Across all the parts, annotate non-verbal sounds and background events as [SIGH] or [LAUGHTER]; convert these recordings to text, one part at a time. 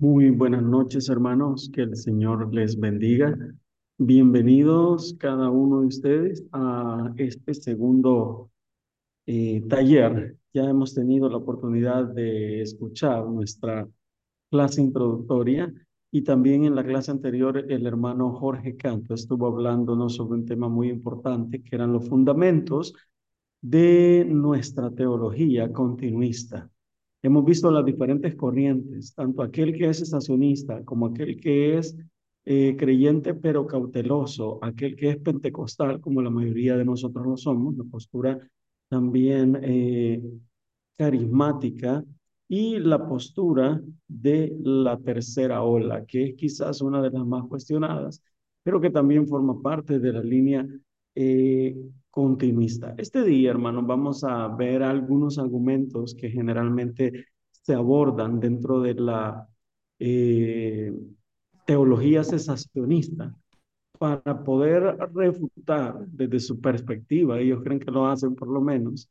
Muy buenas noches, hermanos. Que el Señor les bendiga. Bienvenidos cada uno de ustedes a este segundo eh, taller. Ya hemos tenido la oportunidad de escuchar nuestra clase introductoria y también en la clase anterior el hermano Jorge Canto estuvo hablándonos sobre un tema muy importante que eran los fundamentos de nuestra teología continuista. Hemos visto las diferentes corrientes, tanto aquel que es estacionista como aquel que es eh, creyente pero cauteloso, aquel que es pentecostal, como la mayoría de nosotros lo somos, la postura también eh, carismática y la postura de la tercera ola, que es quizás una de las más cuestionadas, pero que también forma parte de la línea eh, continuista. Este día, hermanos, vamos a ver algunos argumentos que generalmente se abordan dentro de la eh, teología cesacionista para poder refutar desde su perspectiva, ellos creen que lo hacen por lo menos,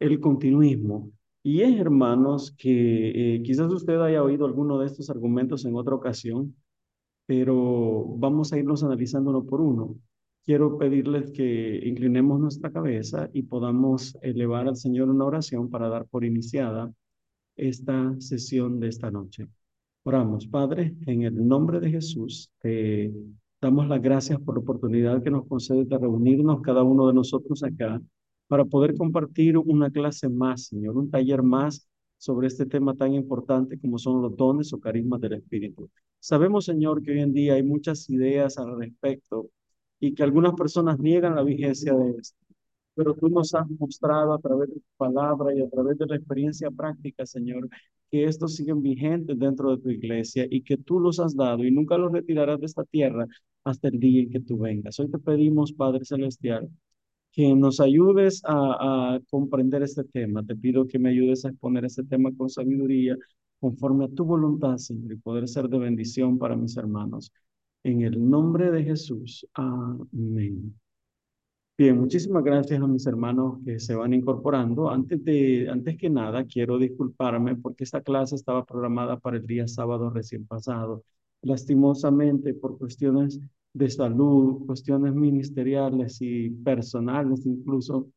el continuismo. Y es, hermanos, que eh, quizás usted haya oído alguno de estos argumentos en otra ocasión, pero vamos a irnos analizándolo por uno quiero pedirles que inclinemos nuestra cabeza y podamos elevar al Señor una oración para dar por iniciada esta sesión de esta noche. Oramos, Padre, en el nombre de Jesús, te damos las gracias por la oportunidad que nos concede de reunirnos cada uno de nosotros acá para poder compartir una clase más, Señor, un taller más sobre este tema tan importante como son los dones o carismas del Espíritu. Sabemos, Señor, que hoy en día hay muchas ideas al respecto y que algunas personas niegan la vigencia de esto. Pero tú nos has mostrado a través de tu palabra y a través de la experiencia práctica, Señor, que estos siguen vigentes dentro de tu iglesia y que tú los has dado y nunca los retirarás de esta tierra hasta el día en que tú vengas. Hoy te pedimos, Padre Celestial, que nos ayudes a, a comprender este tema. Te pido que me ayudes a exponer este tema con sabiduría, conforme a tu voluntad, Señor, y poder ser de bendición para mis hermanos. En el nombre de Jesús. Amén. Bien, muchísimas gracias a mis hermanos que se van incorporando. Antes, de, antes que nada, quiero disculparme porque esta clase estaba programada para el día sábado recién pasado. Lastimosamente, por cuestiones de salud, cuestiones ministeriales y personales incluso,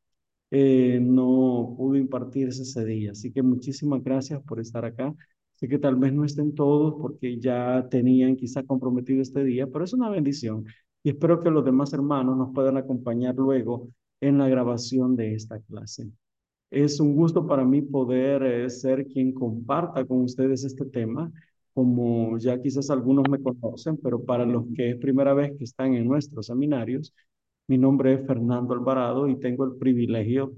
eh, no pudo impartirse ese día. Así que muchísimas gracias por estar acá. Sé que tal vez no estén todos porque ya tenían quizá comprometido este día, pero es una bendición. Y espero que los demás hermanos nos puedan acompañar luego en la grabación de esta clase. Es un gusto para mí poder eh, ser quien comparta con ustedes este tema, como ya quizás algunos me conocen, pero para los que es primera vez que están en nuestros seminarios, mi nombre es Fernando Alvarado y tengo el privilegio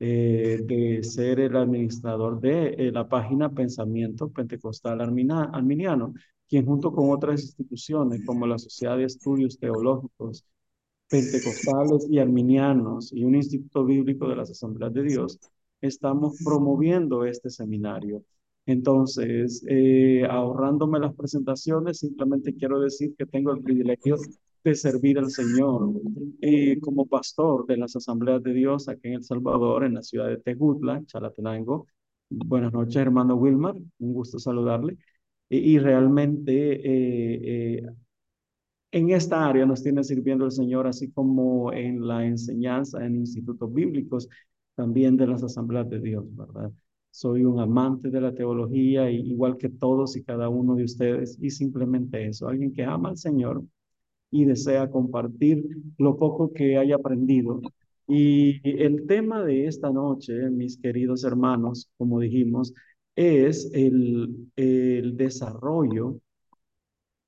eh, de ser el administrador de eh, la página Pensamiento Pentecostal Arminiano, quien junto con otras instituciones como la Sociedad de Estudios Teológicos Pentecostales y Arminianos y un Instituto Bíblico de las Asambleas de Dios, estamos promoviendo este seminario. Entonces, eh, ahorrándome las presentaciones, simplemente quiero decir que tengo el privilegio de servir al Señor eh, como pastor de las Asambleas de Dios aquí en El Salvador, en la ciudad de Tejutla, Chalatenango. Buenas noches, hermano Wilmar, un gusto saludarle. Y, realmente eh, eh, en esta área nos tiene sirviendo el Señor, así como en la enseñanza en institutos bíblicos, también de las Asambleas de Dios, ¿verdad? Soy un amante de la teología, igual que todos y cada uno de ustedes, y simplemente eso, alguien que ama al Señor y desea compartir lo poco que haya aprendido. Y el tema de esta noche, mis queridos hermanos, como dijimos, es el, el desarrollo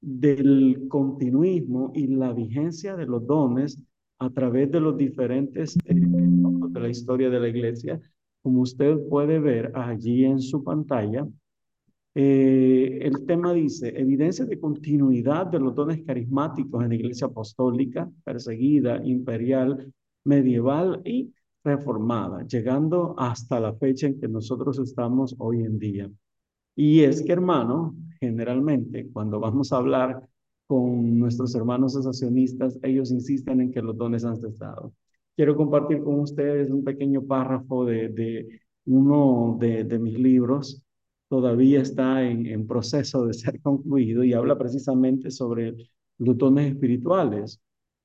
del continuismo y la vigencia de los dones a través de los diferentes eh, de la historia de la iglesia. Como usted puede ver allí en su pantalla, eh, el tema dice, evidencia de continuidad de los dones carismáticos en la iglesia apostólica, perseguida, imperial, medieval y reformada, llegando hasta la fecha en que nosotros estamos hoy en día. Y es que, hermano, generalmente cuando vamos a hablar con nuestros hermanos asociacionistas, ellos insisten en que los dones han cesado. Quiero compartir con ustedes un pequeño párrafo de, de uno de, de mis libros todavía está en, en proceso de ser [LAUGHS] concluido y habla precisamente sobre los dones espirituales.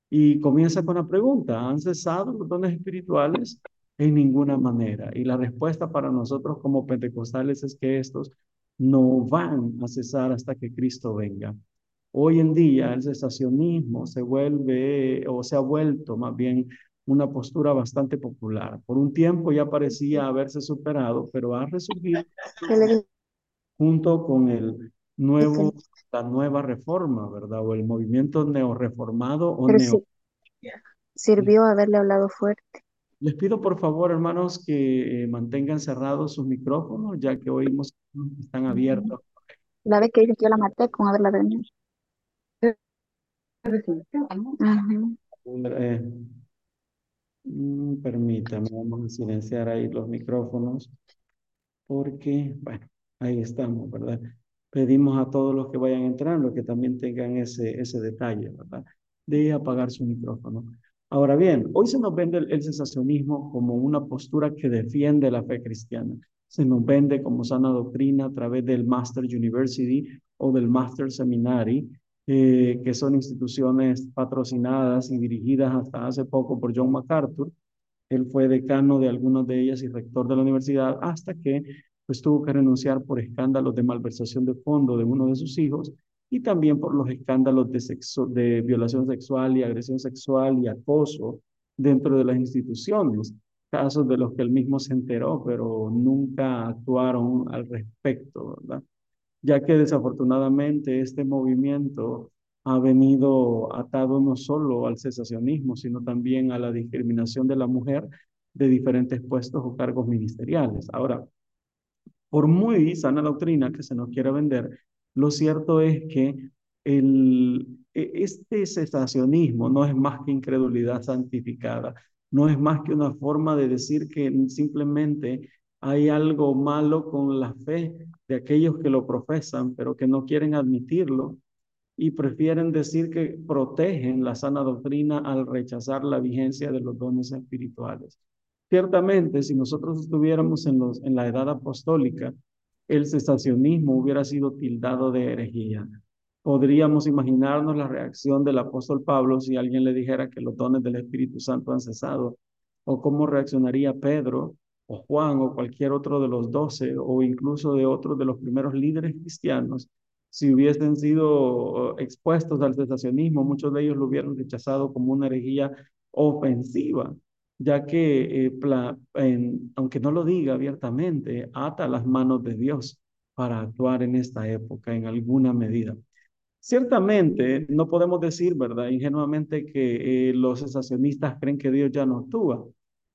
Y comienza con la pregunta, ¿han cesado los espirituales? En ninguna manera. Y la respuesta para nosotros como pentecostales es que estos no van a cesar hasta que Cristo venga. Hoy en día el cesacionismo se vuelve o se ha vuelto más bien una postura bastante popular. Por un tiempo ya parecía haberse superado, pero ha resurgido junto con el nuevo, la nueva reforma, ¿verdad? O el movimiento neoreformado o neo... Sirvió haberle hablado fuerte. Les pido por favor, hermanos, que eh, mantengan cerrados sus micrófonos, ya que oímos que están abiertos. La vez que que yo la maté con haberla venido. Eh, mm, permítame, vamos a silenciar ahí los micrófonos, porque, bueno, ahí estamos, ¿verdad? Pedimos a todos los que vayan entrando que también tengan ese, ese detalle, ¿verdad? De apagar su micrófono. Ahora bien, hoy se nos vende el, sensacionismo como una postura que defiende la fe cristiana. Se nos vende como sana doctrina a través del Master University o del Master Seminary, eh, que son instituciones patrocinadas y dirigidas hasta hace poco por John MacArthur. Él fue decano de algunas de ellas y rector de la universidad hasta que pues, tuvo que renunciar por escándalos de malversación de fondo de uno de sus hijos y también por los escándalos de, sexo, de violación sexual y agresión sexual y acoso dentro de las instituciones, casos de los que él mismo se enteró, pero nunca actuaron al respecto, ¿verdad? Ya que desafortunadamente este movimiento ha venido atado no solo al cesacionismo, sino también a la discriminación de la mujer de diferentes puestos o cargos ministeriales. Ahora, por muy sana doctrina que se nos quiera vender, lo cierto es que e, este cesacionismo no es más que incredulidad santificada, no es más que una forma de decir que simplemente hay algo malo con la fe de aquellos que lo profesan, pero que no quieren admitirlo y prefieren decir que protegen la sana doctrina al rechazar la vigencia de los dones espirituales. Ciertamente, si nosotros estuviéramos en, los, en la edad apostólica, el cesacionismo hubiera sido tildado de herejía. Podríamos imaginarnos la reacción del apóstol Pablo si alguien le dijera que los dones del Espíritu Santo han cesado, o cómo reaccionaría Pedro o Juan o cualquier otro de los doce, o incluso de otros de los primeros líderes cristianos, si hubiesen sido expuestos al cesacionismo, muchos de ellos lo hubieran rechazado como una herejía ofensiva ya que, eh, aunque no lo diga abiertamente, ata las manos de Dios para actuar en esta época en alguna medida. Ciertamente, no podemos decir, ¿verdad?, ingenuamente que eh, los sensacionistas creen que Dios ya no actúa.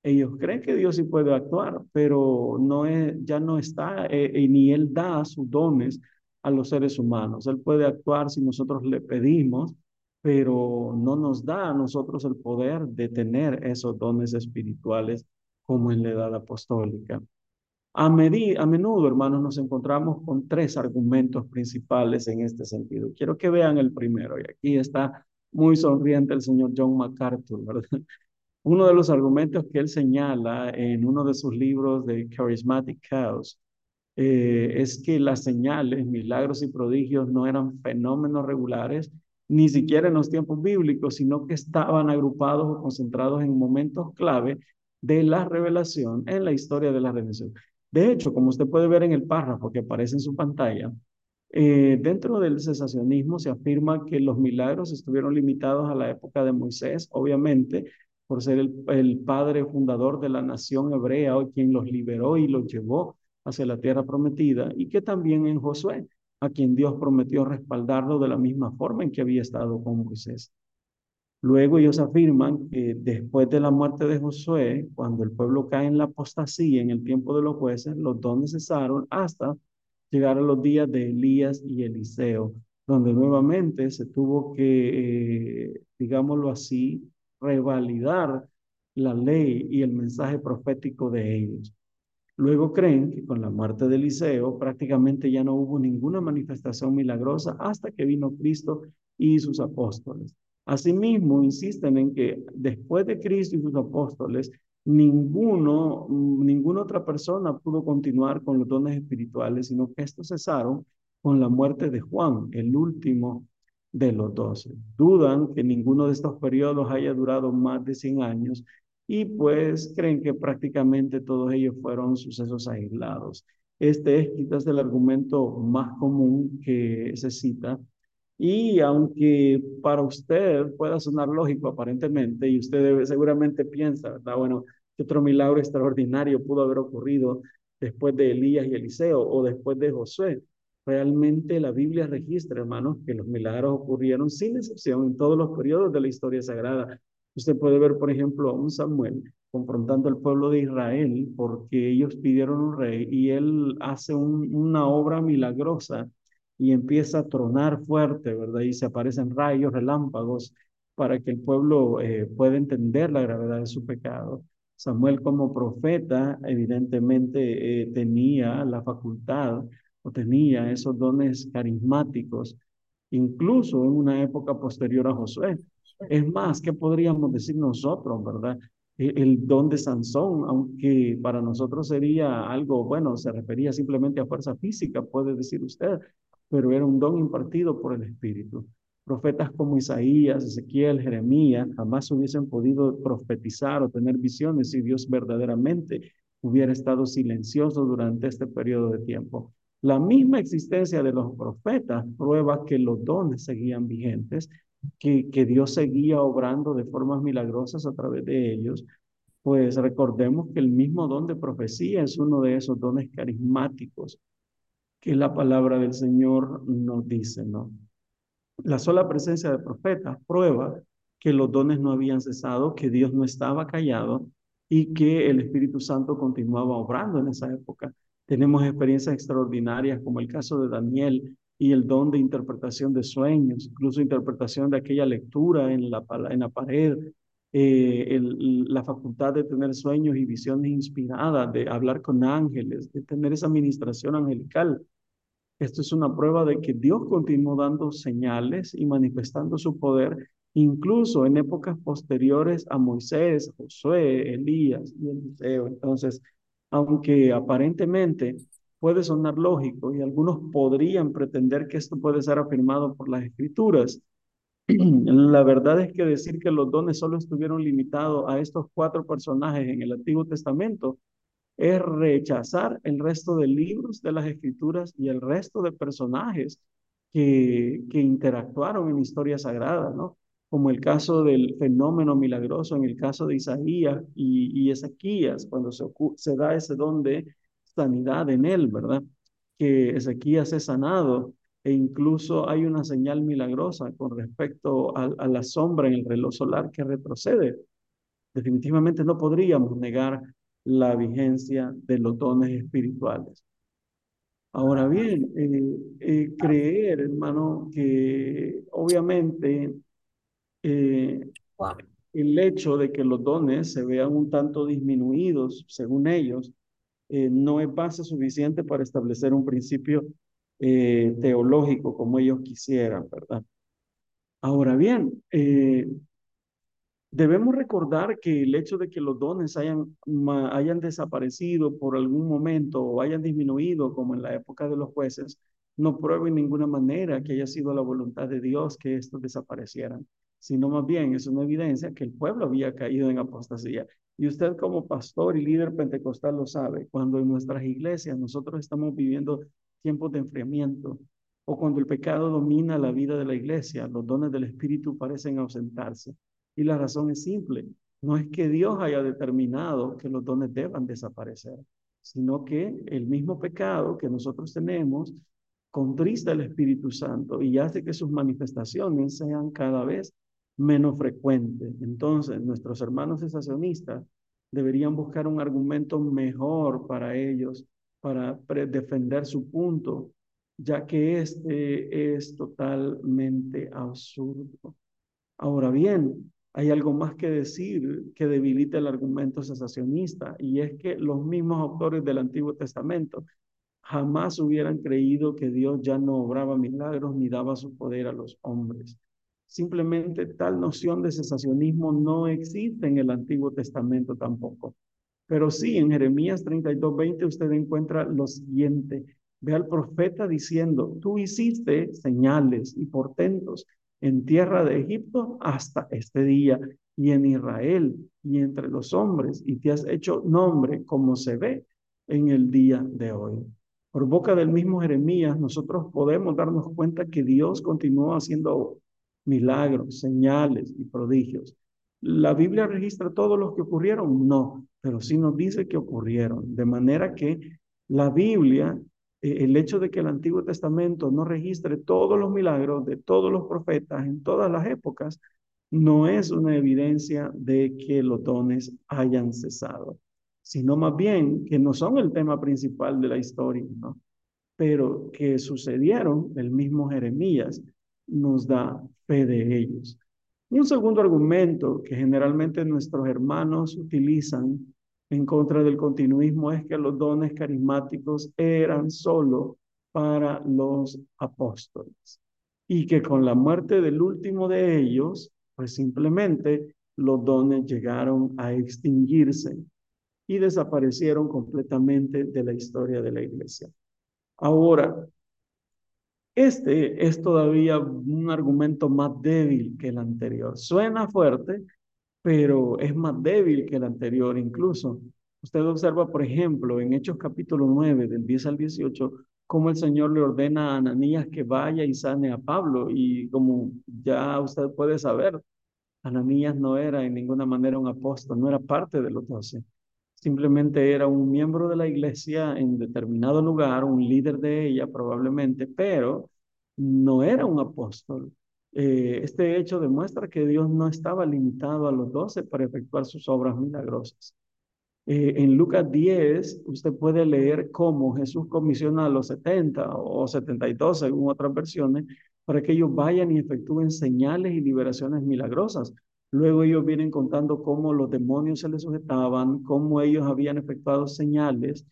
Ellos creen que Dios sí puede actuar, pero no es, ya no está, eh, ni Él da sus dones a los seres humanos. Él puede actuar si nosotros le pedimos, pero no nos da a nosotros el poder de tener esos dones espirituales como en la edad apostólica. A, a menudo, hermanos, nos encontramos con tres argumentos principales en este sentido. Quiero que vean el primero, y aquí está muy sonriente el señor John MacArthur, ¿verdad? [LAUGHS] Uno de los argumentos que él señala en uno de sus libros de Charismatic Chaos eh, es que las señales, milagros y prodigios no eran fenómenos regulares, ni siquiera en los tiempos bíblicos, sino que estaban agrupados o concentrados en momentos clave de la revelación en la historia de la redención. De hecho, como usted puede ver en el párrafo que aparece en su pantalla, eh, dentro del cesacionismo se afirma que los milagros estuvieron limitados a la época de Moisés, obviamente, por ser el, el padre fundador de la nación hebrea, o quien los liberó y los llevó hacia la tierra prometida, y que también en Josué, a quien Dios prometió respaldarlo de la misma forma en que había estado con Moisés. Luego ellos afirman que después de la muerte de Josué, cuando el pueblo cae en la apostasía en el tiempo de los jueces, los dones cesaron hasta llegar a los días de Elías y Eliseo, donde nuevamente se tuvo que, eh, digámoslo así, revalidar la ley y el mensaje profético de ellos. Luego creen que con la muerte de Eliseo prácticamente ya no hubo ninguna manifestación milagrosa hasta que vino Cristo y sus apóstoles. Asimismo, insisten en que después de Cristo y sus apóstoles, ninguno, ninguna otra persona pudo continuar con los dones espirituales, sino que estos cesaron con la muerte de Juan, el último de los doce. Dudan que ninguno de estos periodos haya durado más de 100 años y pues creen que prácticamente todos ellos fueron sucesos aislados. Este es quizás el argumento más común que se cita y aunque para usted pueda sonar lógico aparentemente, y usted debe, seguramente piensa, ¿verdad? Bueno, ¿qué otro milagro extraordinario pudo haber ocurrido después de Elías y Eliseo o después de Josué? Realmente la Biblia registra, hermanos, que los milagros ocurrieron sin excepción en todos los periodos de la historia sagrada. Usted puede ver, por ejemplo, a un Samuel confrontando al pueblo de Israel porque ellos pidieron un rey y él hace una obra milagrosa y empieza a tronar fuerte, ¿verdad? Y se aparecen rayos, relámpagos, para que el pueblo eh, pueda entender la gravedad de su pecado. Samuel como profeta evidentemente eh, tenía la facultad o tenía esos dones carismáticos, incluso en una época posterior a Josué. Es más, ¿qué podríamos decir nosotros, verdad? E, el don de Sansón, aunque para nosotros sería algo, bueno, se refería simplemente a fuerza física, puede decir usted, pero era un don impartido por el Espíritu. Profetas como Isaías, Ezequiel, Jeremías jamás hubiesen podido profetizar o tener visiones si Dios verdaderamente hubiera estado silencioso durante este periodo de tiempo. La misma existencia de los profetas prueba que los dones seguían vigentes, que, Dios seguía obrando de formas milagrosas a través de ellos, pues recordemos que el mismo don de profecía es uno de esos dones carismáticos que la palabra del Señor nos dice, ¿no? La sola presencia de profetas prueba que los dones no habían cesado, que Dios no estaba callado y que el Espíritu Santo continuaba obrando en esa época. Tenemos experiencias extraordinarias como el caso de Daniel y el don de interpretación de sueños, incluso interpretación de aquella lectura en la, en la pared, eh, la facultad de tener sueños y visiones inspiradas, de hablar con ángeles, de tener esa administración angelical. Esto es una prueba de que Dios continuó dando señales y manifestando su poder, incluso en épocas posteriores a Moisés, Josué, Elías y Eliseo. Entonces, aunque aparentemente puede sonar lógico y algunos podrían pretender que esto puede ser afirmado por las escrituras, [CLEARS THROAT] la verdad es que decir que los dones solo estuvieron limitados a estos cuatro personajes en el Antiguo Testamento es rechazar el resto de libros de las escrituras y el resto de personajes que, que interactuaron en historia sagrada, ¿no? Como el caso del fenómeno milagroso en el caso de Isaías y, y Ezequías, cuando se, se da ese don de sanidad en él, ¿verdad? Que Ezequías es sanado e incluso hay una señal milagrosa con respecto a, a la sombra en el reloj solar que retrocede. Definitivamente no podríamos negar la vigencia de los dones espirituales. Ahora bien, eh, eh, creer, hermano, que obviamente eh, el hecho de que los dones se vean un tanto disminuidos, según ellos, no es base suficiente para establecer un principio teológico como ellos quisieran, ¿verdad? Ahora bien, Debemos recordar que el hecho de que los dones hayan, hayan desaparecido por algún momento o hayan disminuido, como en la época de los jueces, no prueba en ninguna manera que haya sido la voluntad de Dios que estos desaparecieran, sino más bien es una evidencia que el pueblo había caído en apostasía. Y usted como pastor y líder pentecostal lo sabe, cuando en nuestras iglesias nosotros estamos viviendo tiempos de enfriamiento o cuando el pecado domina la vida de la iglesia, los dones del Espíritu parecen ausentarse. Y la razón es simple. No es que Dios haya determinado que los dones deban desaparecer, sino que el mismo pecado que nosotros tenemos contrista el Espíritu Santo y hace que sus manifestaciones sean cada vez menos frecuentes. Entonces, nuestros hermanos cesacionistas deberían buscar un argumento mejor para ellos, para defender su punto, ya que este es totalmente absurdo. Ahora bien, hay algo más que decir que debilita el argumento sensacionista y es que los mismos autores del Antiguo Testamento jamás hubieran creído que Dios ya no obraba milagros ni daba su poder a los hombres. Simplemente tal noción de cesacionismo no existe en el Antiguo Testamento tampoco. Pero sí, en Jeremías 32, 20 usted encuentra lo siguiente. Ve al profeta diciendo, tú hiciste señales y portentos en tierra de Egipto hasta este día y en Israel y entre los hombres y te has hecho nombre como se ve en el día de hoy. Por boca del mismo Jeremías, nosotros podemos darnos cuenta que Dios continuó haciendo milagros, señales y prodigios. ¿La Biblia registra todos los que ocurrieron? No, pero sí nos dice que ocurrieron. De manera que la Biblia, eh, el hecho de que el Antiguo Testamento no registre todos los milagros de todos los profetas en todas las épocas, no es una evidencia de que los dones hayan cesado, sino más bien que no son el tema principal de la historia, ¿no? Pero que sucedieron, el mismo Jeremías nos da fe de ellos. Un segundo argumento que generalmente nuestros hermanos utilizan en contra del continuismo es que los dones carismáticos eran solo para los apóstoles y que con la muerte del último de ellos, pues simplemente los dones llegaron a extinguirse y desaparecieron completamente de la historia de la iglesia. Ahora, este es todavía un argumento más débil que el anterior. Suena fuerte, pero es más débil que el anterior incluso. Usted observa, por ejemplo, en Hechos capítulo 9, del 10 al 18, cómo el Señor le ordena a Ananías que vaya y sane a Pablo. Y como ya usted puede saber, Ananías no era en ninguna manera un apóstol, no era parte de los doce simplemente era un miembro de la iglesia en determinado lugar, un líder de ella probablemente, pero no era un apóstol. Eh, este hecho demuestra que Dios no estaba limitado a los doce para efectuar sus obras milagrosas. Eh, en Lucas 10, usted puede leer cómo Jesús comisiona a los 70 o 72, según otras versiones, para que ellos vayan y efectúen señales y liberaciones milagrosas. Luego ellos vienen contando cómo los demonios se les sujetaban, cómo ellos habían efectuado señales.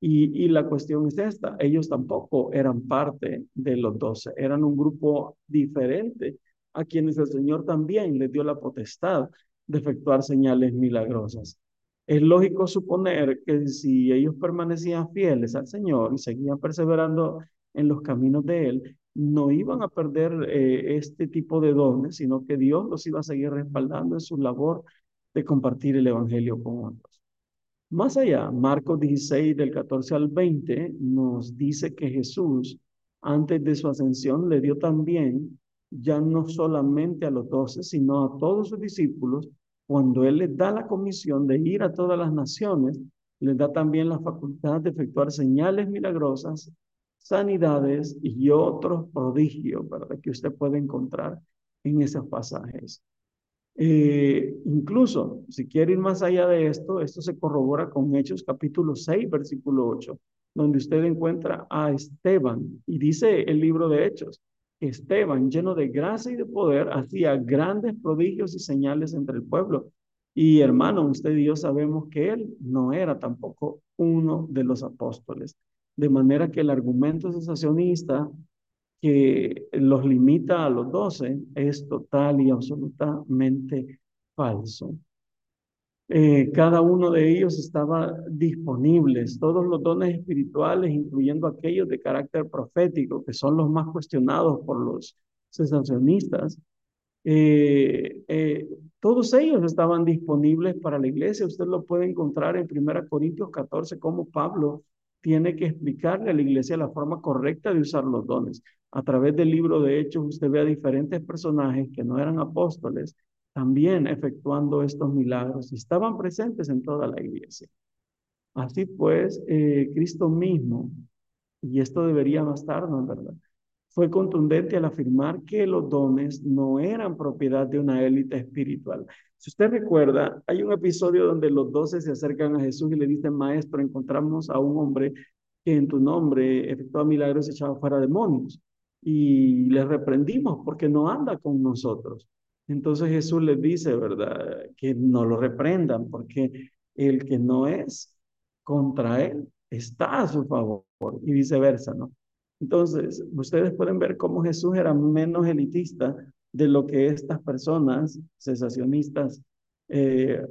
Y, la cuestión es esta, ellos tampoco eran parte de los doce, eran un grupo diferente a quienes el Señor también les dio la potestad de efectuar señales milagrosas. Es lógico suponer que si ellos permanecían fieles al Señor y seguían perseverando en los caminos de Él, no iban a perder eh, este tipo de dones, sino que Dios los iba a seguir respaldando en su labor de compartir el Evangelio con otros. Más allá, Marcos 16 del 14 al 20 nos dice que Jesús, antes de su ascensión, le dio también, ya no solamente a los doce, sino a todos sus discípulos, cuando Él les da la comisión de ir a todas las naciones, les da también la facultad de efectuar señales milagrosas sanidades y otros prodigios, ¿verdad? Que usted puede encontrar en esos pasajes. Eh, incluso, si quiere ir más allá de esto, esto se corrobora con Hechos capítulo 6, versículo 8, donde usted encuentra a Esteban y dice el libro de Hechos, Esteban, lleno de gracia y de poder, hacía grandes prodigios y señales entre el pueblo. Y hermano, usted y yo sabemos que él no era tampoco uno de los apóstoles. De manera que el argumento sensacionista que los limita a los doce es total y absolutamente falso. Eh, cada uno de ellos estaba disponibles, todos los dones espirituales, incluyendo aquellos de carácter profético, que son los más cuestionados por los sensacionistas, eh, eh, todos ellos estaban disponibles para la iglesia. Usted lo puede encontrar en 1 Corintios 14, como Pablo tiene que explicarle a la iglesia la forma correcta de usar los dones. A través del libro de Hechos usted ve a diferentes personajes que no eran apóstoles también efectuando estos milagros y estaban presentes en toda la iglesia. Así pues, eh, Cristo mismo, y esto debería bastarnos, ¿verdad? Fue contundente al afirmar que los dones no eran propiedad de una élite espiritual, si usted recuerda, hay un episodio donde los doce se acercan a Jesús y le dicen, maestro, encontramos a un hombre que en tu nombre efectúa milagros y echaba fuera demonios. Y le reprendimos porque no anda con nosotros. Entonces Jesús les dice, ¿verdad? Que no lo reprendan porque el que no es contra él está a su favor y viceversa, ¿no? Entonces, ustedes pueden ver cómo Jesús era menos elitista de lo que estas personas cesacionistas eh,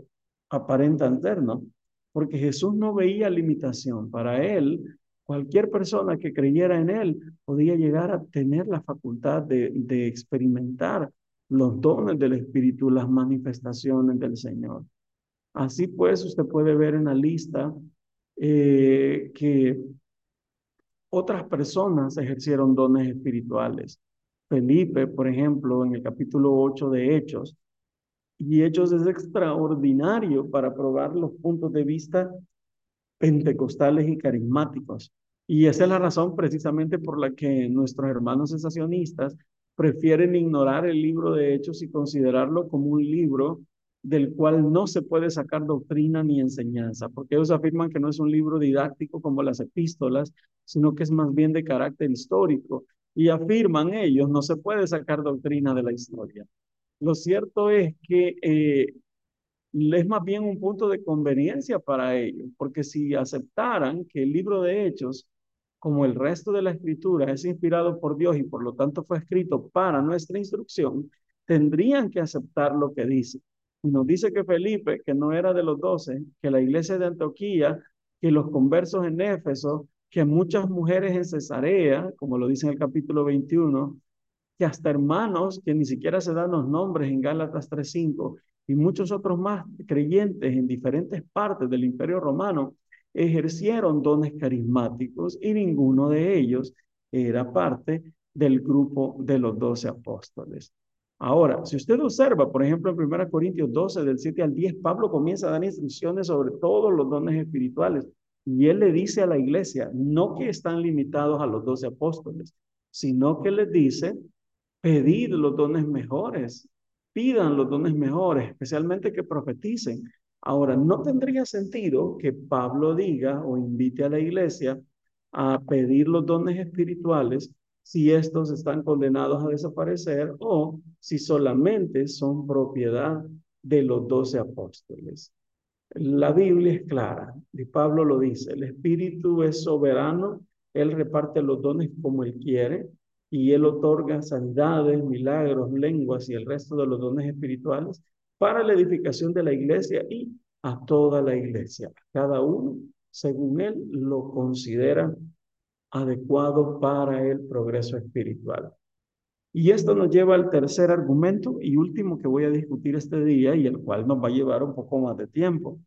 aparentan ser, ¿no? Porque Jesús no veía limitación. Para él, cualquier persona que creyera en él podía llegar a tener la facultad de, experimentar los dones del Espíritu, las manifestaciones del Señor. Así pues, usted puede ver en la lista eh, que otras personas ejercieron dones espirituales. Felipe, por ejemplo, en el capítulo 8 de Hechos, y Hechos es extraordinario para probar los puntos de vista pentecostales y carismáticos. Y esa es la razón precisamente por la que nuestros hermanos sensacionistas prefieren ignorar el libro de Hechos y considerarlo como un libro del cual no se puede sacar doctrina ni enseñanza, porque ellos afirman que no es un libro didáctico como las epístolas, sino que es más bien de carácter histórico. Y afirman ellos, no se puede sacar doctrina de la historia. Lo cierto es que eh, es más bien un punto de conveniencia para ellos, porque si aceptaran que el libro de Hechos, como el resto de la escritura, es inspirado por Dios y por lo tanto fue escrito para nuestra instrucción, tendrían que aceptar lo que dice. Y nos dice que Felipe, que no era de los doce, que la iglesia de Antioquía, que los conversos en Éfeso, que muchas mujeres en Cesarea, como lo dice en el capítulo 21, que hasta hermanos que ni siquiera se dan los nombres en Gálatas 3.5 y muchos otros más creyentes en diferentes partes del imperio romano ejercieron dones carismáticos y ninguno de ellos era parte del grupo de los doce apóstoles. Ahora, si usted observa, por ejemplo, en 1 Corintios 12, del 7 al 10, Pablo comienza a dar instrucciones sobre todos los dones espirituales. Y él le dice a la iglesia, no que están limitados a los doce apóstoles, sino que les dice, pedid los dones mejores, pidan los dones mejores, especialmente que profeticen. Ahora, no tendría sentido que Pablo diga o invite a la iglesia a pedir los dones espirituales si estos están condenados a desaparecer o si solamente son propiedad de los doce apóstoles. La Biblia es clara, y Pablo lo dice, el Espíritu es soberano, Él reparte los dones como Él quiere, y Él otorga sanidades, milagros, lenguas y el resto de los dones espirituales para la edificación de la iglesia y a toda la iglesia. Cada uno, según Él, lo considera adecuado para el progreso espiritual. Y esto nos lleva al tercer argumento y último que voy a discutir este día y el cual nos va a llevar un poco más de tiempo.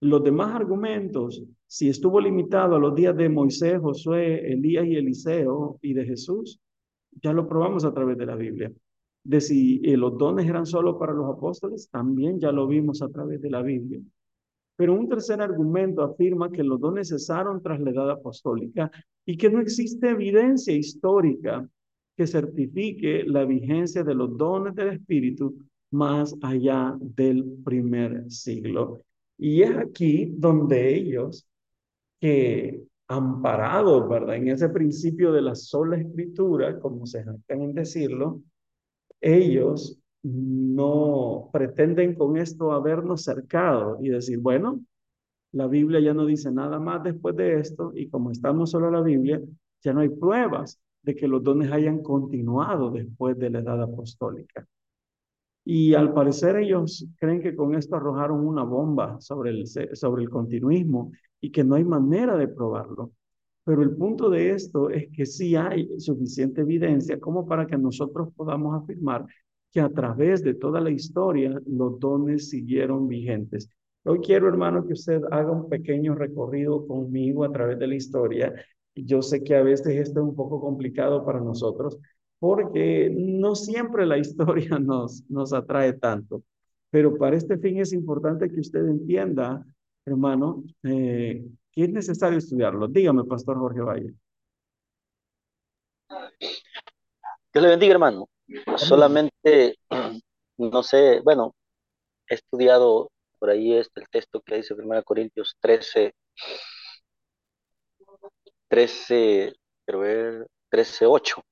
Los demás argumentos, si estuvo limitado a los días de Moisés, Josué, Elías y Eliseo y de Jesús, ya lo probamos a través de la Biblia. De si eh, los dones eran solo para los apóstoles, también ya lo vimos a través de la Biblia. Pero un tercer argumento afirma que los dones cesaron tras la edad apostólica y que no existe evidencia histórica que certifique la vigencia de los dones del Espíritu más allá del primer siglo. Y es aquí donde ellos, que amparados, ¿verdad? En ese principio de la sola escritura, como se jactan en decirlo, ellos no pretenden con esto habernos cercado y decir, bueno, la Biblia ya no dice nada más después de esto y como estamos solo en la Biblia, ya no hay pruebas de que los dones hayan continuado después de la edad apostólica. Y al parecer ellos creen que con esto arrojaron una bomba sobre el, sobre el continuismo y que no hay manera de probarlo. Pero el punto de esto es que sí hay suficiente evidencia como para que nosotros podamos afirmar que a través de toda la historia los dones siguieron vigentes. Hoy quiero, hermano, que usted haga un pequeño recorrido conmigo a través de la historia. Yo sé que a veces esto es un poco complicado para nosotros porque no siempre la [LAUGHS] historia nos, nos atrae tanto. Pero para este fin es importante que usted entienda, hermano, eh, que es necesario estudiarlo. Dígame, Pastor Jorge Valle. Dios le bendiga, hermano. Solamente, no sé, bueno, he estudiado por ahí este, el texto que dice 1 Corintios 13, 13, quiero ver, 13, 8.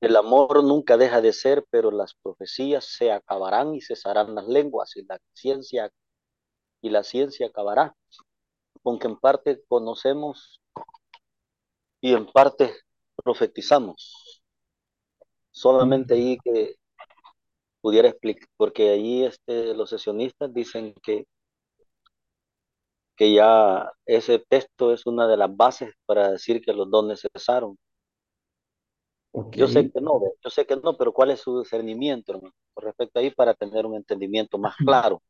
El amor nunca deja de ser, pero las profecías se acabarán y cesarán las lenguas y la ciencia y la ciencia acabará. Aunque en parte conocemos y en parte profetizamos. Solamente ahí que pudiera explicar, porque ahí este, los sesionistas dicen que, que ya ese texto es una de las bases para decir que los dones cesaron. Yo sé que no, yo sé que no, pero ¿cuál es su discernimiento, hermano, con respecto ahí para tener un entendimiento más claro?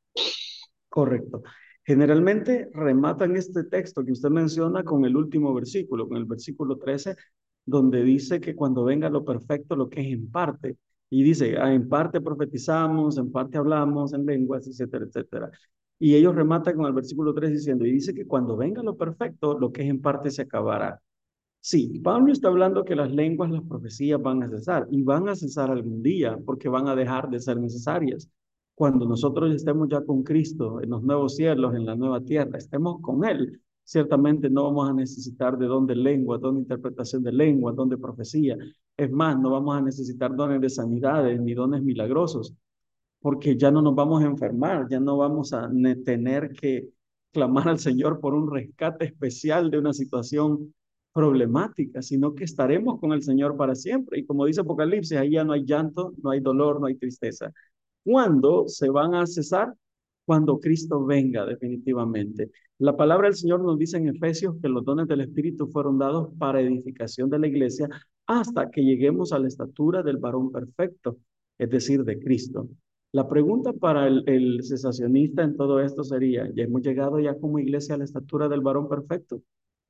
Correcto. Generalmente rematan este texto que usted menciona con el último versículo, con el versículo 13, donde dice que cuando venga lo perfecto, lo que es en parte. Y dice, ah, en parte profetizamos, en parte hablamos en lenguas, etcétera, etcétera. Y ellos rematan con el versículo 3 diciendo, y dice que cuando venga lo perfecto, lo que es en parte se acabará. Sí, Pablo está hablando que las lenguas, las profecías van a cesar y van a cesar algún día porque van a dejar de ser necesarias. Cuando nosotros estemos ya con Cristo en los nuevos cielos, en la nueva tierra, estemos con Él, ciertamente no vamos a necesitar de don de lengua, don de interpretación de lengua, don de profecía. Es más, no vamos a necesitar dones de sanidades ni dones milagrosos, porque ya no nos vamos a enfermar, ya no vamos a tener que clamar al Señor por un rescate especial de una situación problemática, sino que estaremos con el Señor para siempre. Y como dice Apocalipsis, ahí ya no hay llanto, no hay dolor, no hay tristeza. ¿Cuándo se van a cesar? Cuando Cristo venga definitivamente. La palabra del Señor nos dice en Efesios que los dones del Espíritu fueron dados para edificación de la iglesia hasta que lleguemos a la estatura del varón perfecto, es decir, de Cristo. La pregunta para el, el en todo esto sería, ¿ya hemos llegado ya como iglesia a la estatura del varón perfecto?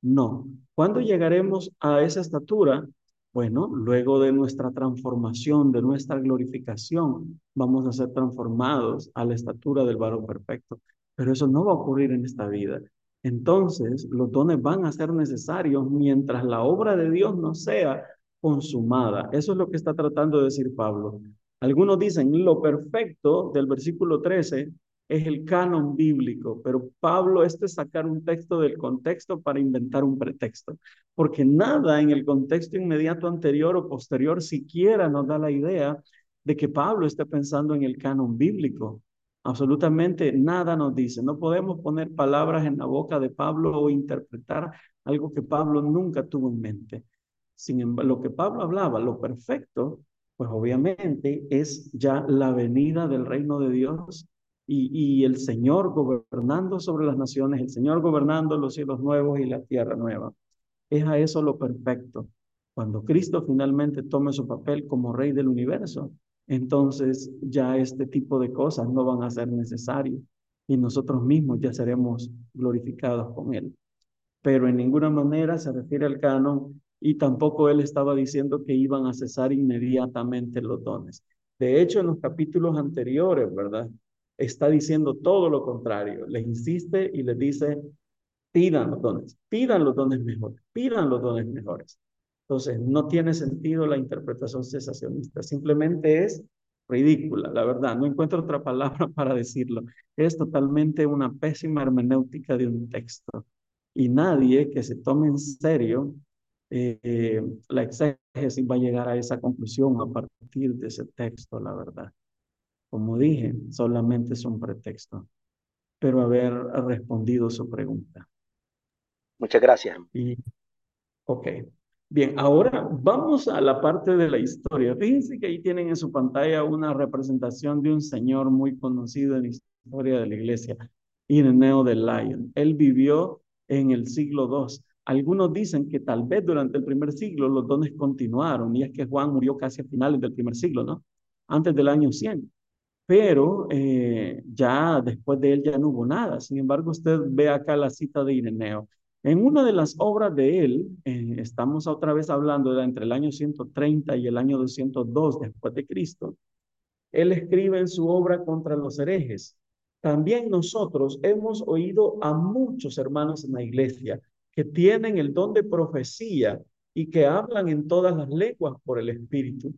No. ¿Cuándo llegaremos a esa estatura? Bueno, luego de nuestra transformación, de nuestra glorificación, vamos a ser transformados a la estatura del varón perfecto. Pero eso no va a ocurrir en esta vida. Entonces, los dones van a ser necesarios mientras la obra de Dios no sea consumada. Eso es lo que está tratando de decir Pablo. Algunos dicen, lo perfecto del versículo 13 es el canon bíblico, pero Pablo este es sacar un texto del contexto para inventar un pretexto, porque nada en el contexto inmediato anterior o posterior siquiera nos da la idea de que Pablo esté pensando en el canon bíblico. Absolutamente nada nos dice. No podemos poner palabras en la boca de Pablo o interpretar algo que Pablo nunca tuvo en mente. Sin embargo, lo que Pablo hablaba, lo perfecto, pues obviamente es ya la venida del reino de Dios y, el Señor gobernando sobre las naciones, el Señor gobernando los cielos nuevos y la tierra nueva. Es a eso lo perfecto. Cuando Cristo finalmente tome su papel como rey del universo, entonces ya este tipo de cosas no van a ser necesarias y nosotros mismos ya seremos glorificados con Él. Pero en ninguna manera se refiere al canon y tampoco Él estaba diciendo que iban a cesar inmediatamente los dones. De hecho, en los capítulos anteriores, ¿verdad? está diciendo todo lo contrario. Les insiste y les dice, pidan los dones, pidan los dones mejores, pidan los dones mejores. Entonces, no tiene sentido la interpretación cesacionista, simplemente es ridícula, la verdad, no encuentro otra palabra [LAUGHS] para decirlo. Es totalmente una pésima hermenéutica de un texto. Y nadie que se tome en serio eh, la exégesis va a llegar a esa conclusión a partir de ese texto, la verdad. Como dije, solamente es un pretexto, pero haber respondido su pregunta. Muchas gracias. Y, ok. Bien, ahora vamos a la parte de la historia. Fíjense que ahí tienen en su pantalla una representación de un señor muy conocido en la historia de la iglesia, Ireneo de Lyon. Él vivió en el siglo II. Algunos dicen que tal vez durante el primer siglo los dones continuaron, y es que Juan murió casi a finales del primer siglo, ¿no? Antes del año 100 pero eh, ya después de él ya no hubo nada. Sin embargo, usted ve acá la cita de Ireneo. En una de las obras de él, eh, estamos otra vez hablando entre el año 130 y el año 202 después de Cristo, él escribe en su obra contra los herejes. También nosotros hemos oído a muchos hermanos en la iglesia que tienen el don de profecía y que hablan en todas las lenguas por el Espíritu.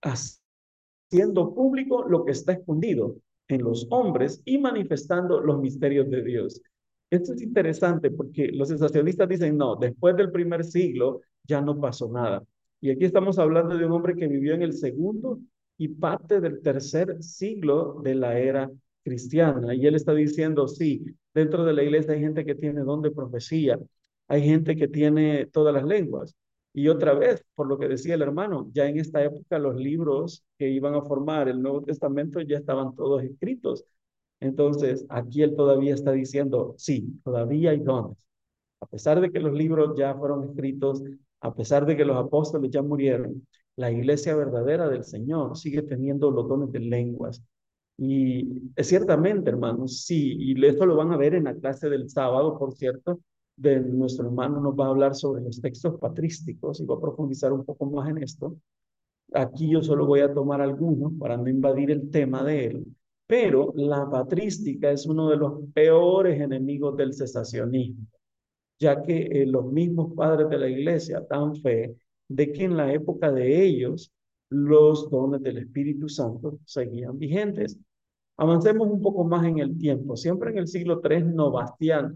Haciendo público lo que está escondido en los hombres y manifestando los misterios de Dios. Esto es interesante porque los sensacionistas dicen, no, después del primer siglo ya no pasó nada. Y aquí estamos hablando de un hombre que vivió en el segundo y parte del tercer siglo de la era cristiana. Y él está diciendo, sí, dentro de la iglesia hay gente que tiene don de profecía, hay gente que tiene todas las lenguas, Y otra vez, por lo que decía el hermano, ya en esta época los libros que iban a formar el Nuevo Testamento ya estaban todos escritos. Entonces, aquí él todavía está diciendo, sí, todavía hay dones. A pesar de que los libros ya fueron escritos, a pesar de que los apóstoles ya murieron, la iglesia verdadera del Señor sigue teniendo los dones de lenguas. Y ciertamente, hermanos, sí, y esto lo van a ver en la clase del sábado, por cierto, de nuestro hermano nos va a hablar sobre los textos patrísticos y va a profundizar un poco más en esto. Aquí yo solo voy a tomar algunos para no invadir el tema de él, pero la patrística es uno de los peores enemigos del cesacionismo, ya que eh, los mismos padres de la iglesia dan fe de que en la época de ellos los dones del Espíritu Santo seguían vigentes. Avancemos un poco más en el tiempo. Siempre en el siglo III, Novastiano,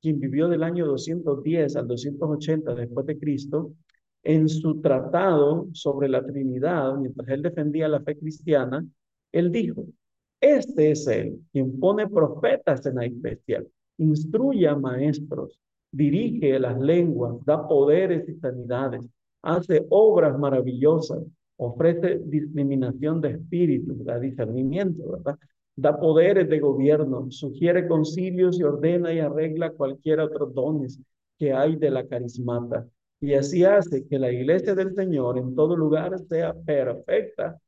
quien vivió del año 210 al 280 después de Cristo, en su tratado sobre la Trinidad, mientras él defendía la fe cristiana, él dijo, este es él quien pone profetas en la iglesia, instruye a maestros, dirige las lenguas, da poderes y sanidades, hace obras maravillosas, ofrece discriminación de espíritu, da discernimiento. Da poderes de gobierno, sugiere concilios y ordena y arregla cualquier otro dones que hay de la carismata. Y así hace que la iglesia del Señor en todo lugar sea perfecta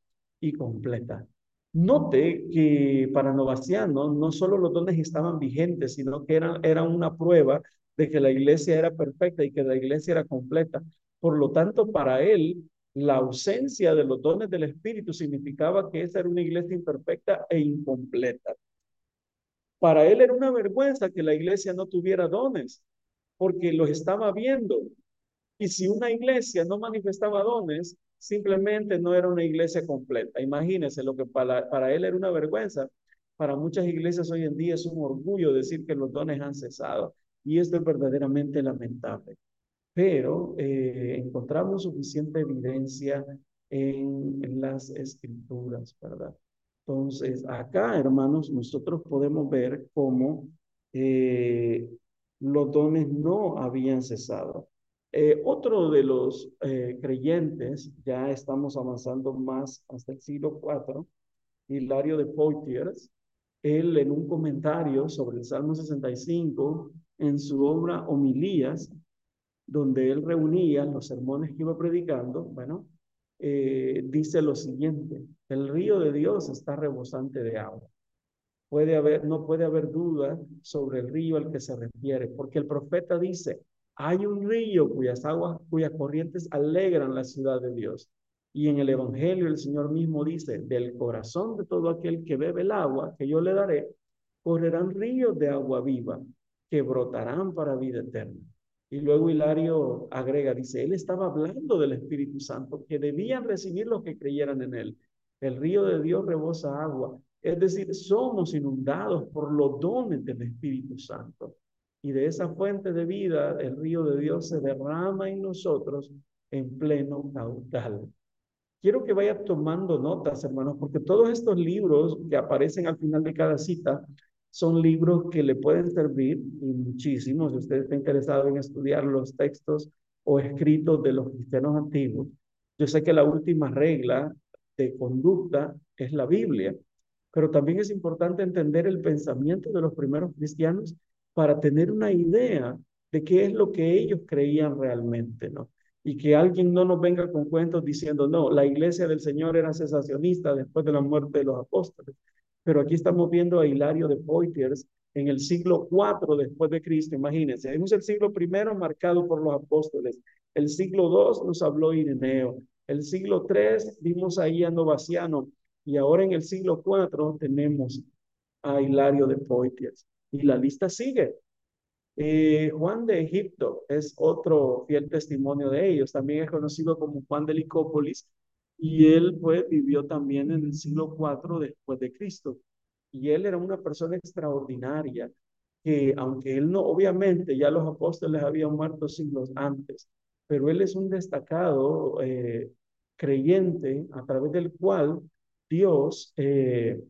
y completa. Note que para Novaciano no solo los dones estaban vigentes, sino que eran, era una prueba de que la iglesia era perfecta y que la iglesia era completa. Por lo tanto, para él, la ausencia de los dones del Espíritu significaba que esa era una iglesia imperfecta e incompleta. Para él era una vergüenza que la iglesia no tuviera dones, porque los estaba viendo. Y si una iglesia no manifestaba dones, simplemente no era una iglesia completa. Imagínense lo que para, para él era una vergüenza. Para muchas iglesias hoy en día es un orgullo decir que los dones han cesado. Y esto es verdaderamente lamentable pero eh, encontramos suficiente evidencia en, las escrituras, ¿verdad? Entonces, acá, hermanos, nosotros podemos ver cómo eh, los dones no habían cesado. Eh, otro de los creyentes, ya estamos avanzando más hasta el siglo IV, Hilario de Poitiers, él en un comentario sobre el Salmo 65, en su obra Homilías, donde él reunía los sermones que iba predicando, bueno, eh, dice lo siguiente, el río de Dios está rebosante de agua. Puede haber, no puede haber duda sobre el río al que se refiere, porque el profeta dice, hay un río cuyas aguas, cuyas corrientes alegran la ciudad de Dios. Y en el Evangelio el Señor mismo dice, del corazón de todo aquel que bebe el agua que yo le daré, correrán ríos de agua viva que brotarán para vida eterna. Y luego Hilario agrega, dice, él estaba hablando del Espíritu Santo, que debían recibir los que creyeran en él. El río de Dios rebosa agua. Es decir, somos inundados por los dones del Espíritu Santo. Y de esa fuente de vida, el río de Dios se derrama en nosotros en pleno caudal. Quiero que vaya tomando notas, hermanos, porque todos estos libros que aparecen al final de cada cita son libros que le pueden servir y muchísimo si usted está interesado en estudiar los textos o escritos de los cristianos antiguos. Yo sé que la última regla de conducta es la Biblia, pero también es importante entender el pensamiento de los primeros cristianos para tener una idea de qué es lo que ellos creían realmente, ¿no? Y que alguien no nos venga con cuentos diciendo, no, la iglesia del Señor era cesacionista después de la muerte de los apóstoles. Pero aquí estamos viendo a Hilario de Poitiers en el siglo IV después de Cristo, imagínense. Es el siglo I marcado por los apóstoles. El siglo II nos habló Ireneo. El siglo III vimos ahí a Novaciano. Y ahora en el siglo IV tenemos a Hilario de Poitiers. Y la lista sigue. Eh, Juan de Egipto es otro fiel testimonio de ellos. También es conocido como Juan de Licópolis y él pues, vivió también en el siglo IV después de Cristo. Y él era una persona extraordinaria, que aunque él no, obviamente ya los apóstoles habían muerto siglos antes, pero él es un destacado eh, creyente a través del cual Dios eh,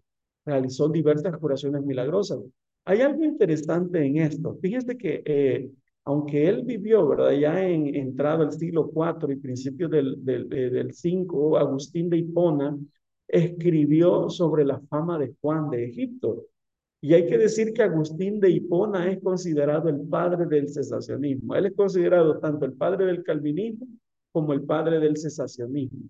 realizó diversas curaciones milagrosas. Hay algo interesante en esto. Fíjese que eh, aunque él vivió, ¿verdad? Ya en entrado el siglo IV y principios del, del, del V, Agustín de Hipona escribió sobre la fama de Juan de Egipto. Y hay que decir que Agustín de Hipona es considerado el padre del cesacionismo. Él es considerado tanto el padre del calvinismo como el padre del cesacionismo,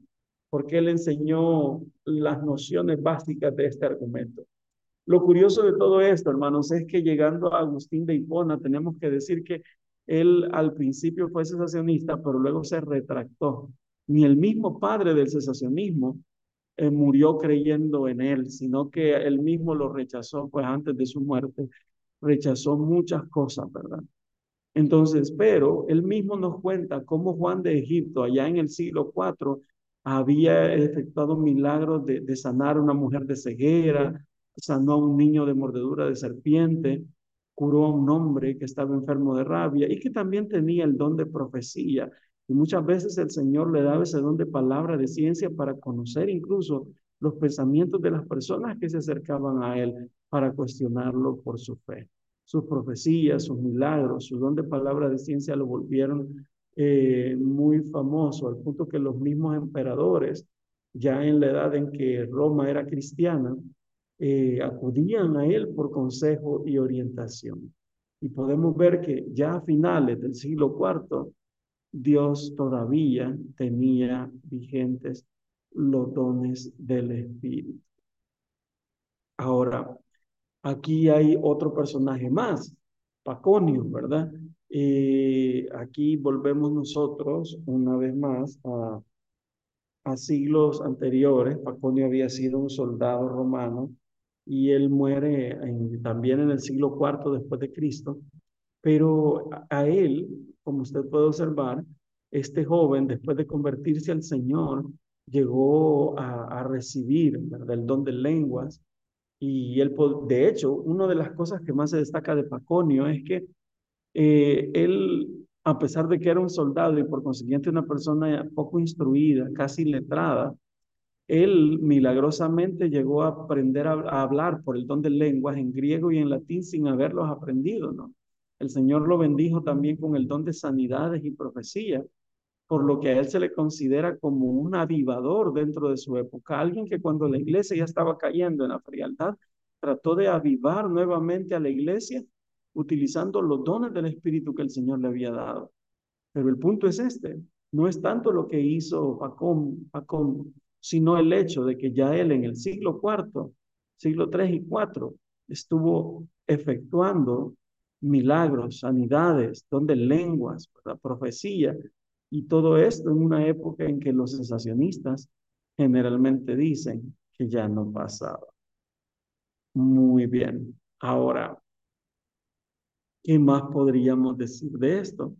porque él enseñó las nociones básicas de este argumento. Lo curioso de todo esto, hermanos, es que llegando a Agustín de Hipona, tenemos que decir que él al principio fue cesacionista, pero luego se retractó. Ni el mismo padre del cesacionismo eh, murió creyendo en él, sino que él mismo lo rechazó, pues antes de su muerte, rechazó muchas cosas, ¿verdad? Entonces, pero él mismo nos cuenta cómo Juan de Egipto, allá en el siglo IV, había efectuado milagros de, de sanar a una mujer de ceguera, sanó a un niño de mordedura de serpiente, curó a un hombre que estaba enfermo de rabia y que también tenía el don de profecía. Y muchas veces el Señor le daba ese don de palabra de ciencia para conocer incluso los pensamientos de las personas que se acercaban a Él para cuestionarlo por su fe. Sus profecías, sus milagros, su don de palabra de ciencia lo volvieron eh, muy famoso, al punto que los mismos emperadores, ya en la edad en que Roma era cristiana, eh, acudían a él por consejo y orientación. Y podemos ver que ya a finales del siglo IV, Dios todavía tenía vigentes los dones del Espíritu. Ahora, aquí hay otro personaje más, Paconio, ¿verdad? Eh, aquí volvemos nosotros una vez más a, a siglos anteriores. Paconio había sido un soldado romano y él muere también en el siglo IV después de Cristo, pero a, él, como usted puede observar, este joven, después de convertirse al Señor, llegó a, recibir el don de lenguas. Y él, de hecho, una de las cosas que más se destaca de Paconio es que eh, él, a pesar de que era un soldado y por consiguiente una persona poco instruida, casi letrada, él milagrosamente llegó a aprender a, hablar por el don de lenguas en griego y en latín sin haberlos aprendido, ¿no? El Señor lo bendijo también con el don de sanidades y profecía, por lo que a él se le considera como un avivador dentro de su época, alguien que cuando la iglesia ya estaba cayendo en la frialdad, trató de avivar nuevamente a la iglesia utilizando los dones del Espíritu que el Señor le había dado. Pero el punto es este, no es tanto lo que hizo Pacón, Pacón sino el hecho de que ya él en el siglo IV, siglo III y IV, estuvo efectuando milagros, sanidades, donde lenguas, la profecía, y todo esto en una época en que los sensacionistas generalmente dicen que ya no pasaba. Muy bien. Ahora, ¿qué más podríamos decir de esto?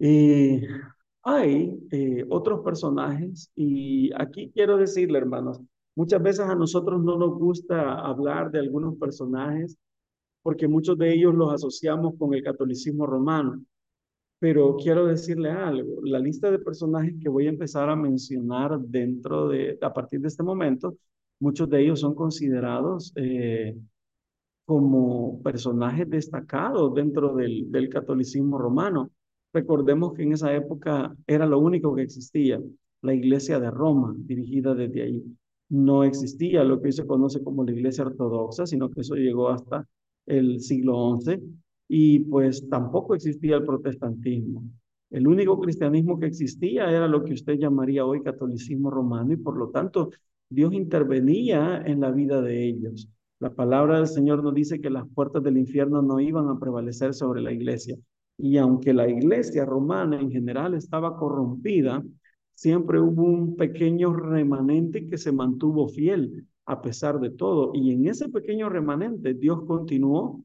Eh, hay eh, otros personajes y aquí quiero decirle, hermanos, muchas veces a nosotros no nos gusta hablar de algunos personajes porque muchos de ellos los asociamos con el catolicismo romano. Pero quiero decirle algo, la lista de personajes que voy a empezar a mencionar dentro de, a partir de este momento, muchos de ellos son considerados eh, como personajes destacados dentro del, del catolicismo romano. Recordemos que en esa época era lo único que existía, la iglesia de Roma, dirigida desde ahí. No existía lo que hoy se conoce como la iglesia ortodoxa, sino que eso llegó hasta el siglo XI y pues tampoco existía el protestantismo. El único cristianismo que existía era lo que usted llamaría hoy catolicismo romano y por lo tanto Dios intervenía en la vida de ellos. La palabra del Señor nos dice que las puertas del infierno no iban a prevalecer sobre la iglesia. Y aunque la iglesia romana en general estaba corrompida, siempre hubo un pequeño remanente que se mantuvo fiel a pesar de todo. Y en ese pequeño remanente Dios continuó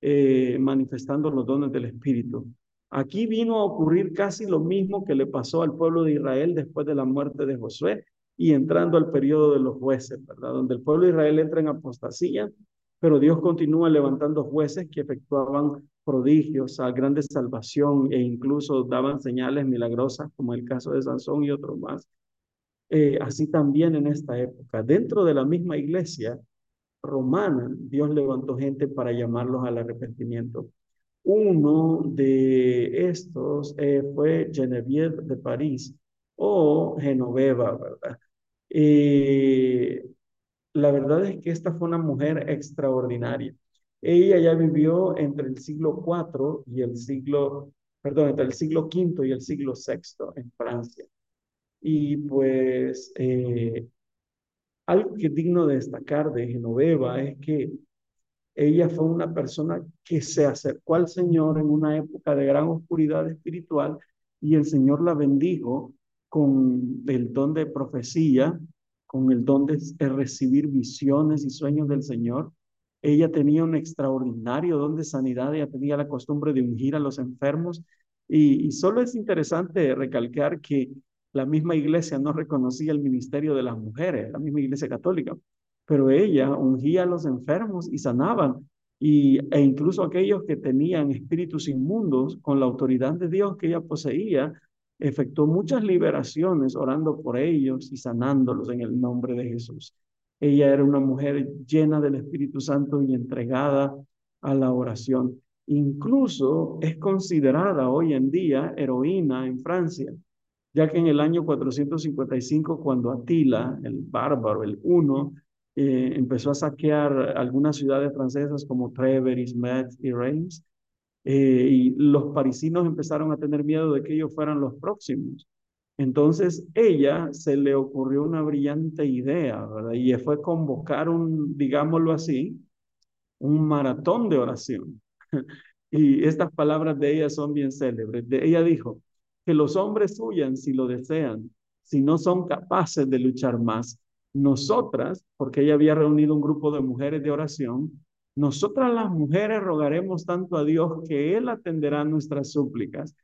eh, manifestando los dones del Espíritu. Aquí vino a ocurrir casi lo mismo que le pasó al pueblo de Israel después de la muerte de Josué y entrando al periodo de los jueces, ¿verdad? Donde el pueblo de Israel entra en apostasía, pero Dios continúa levantando jueces que efectuaban prodigios, a grande salvación e incluso daban señales milagrosas como el caso de Sansón y otros más. Eh, así también en esta época, dentro de la misma iglesia romana, Dios levantó gente para llamarlos al arrepentimiento. Uno de estos eh, fue Genevieve de París o Genoveva, ¿verdad? Eh, la verdad es que esta fue una mujer extraordinaria. Ella ya vivió entre el siglo IV y el siglo, perdón, entre el siglo V y el siglo VI en Francia. Y pues eh, algo que es digno de destacar de Genoveva es que ella fue una persona que se acercó al Señor en una época de gran oscuridad espiritual y el Señor la bendijo con el don de profecía, con el don de recibir visiones y sueños del Señor. Ella tenía un extraordinario don de sanidad, ella tenía la costumbre de ungir a los enfermos y, y solo es interesante recalcar que la misma iglesia no reconocía el ministerio de las mujeres, la misma iglesia católica pero ella ungía a los enfermos y sanaban, y, e incluso aquellos que tenían espíritus inmundos, con la autoridad de Dios que ella poseía, efectuó muchas liberaciones orando por ellos y sanándolos en el nombre de Jesús. Ella era una mujer llena del Espíritu Santo y entregada a la oración. Incluso es considerada hoy en día heroína en Francia, ya que en el año 455, cuando Atila, el bárbaro, el uno, eh, empezó a saquear algunas ciudades francesas como Treveris, Metz y Reims. Eh, y los parisinos empezaron a tener miedo de que ellos fueran los próximos. Entonces, ella se le ocurrió una brillante idea, ¿verdad? Y fue convocar un, digámoslo así, un maratón de oración. [LAUGHS] y estas palabras de ella son bien célebres. De, ella dijo, que los hombres huyan si lo desean, si no son capaces de luchar más, nosotras, porque ella había reunido un grupo de mujeres de oración, nosotras las mujeres rogaremos tanto a Dios que Él atenderá nuestras súplicas.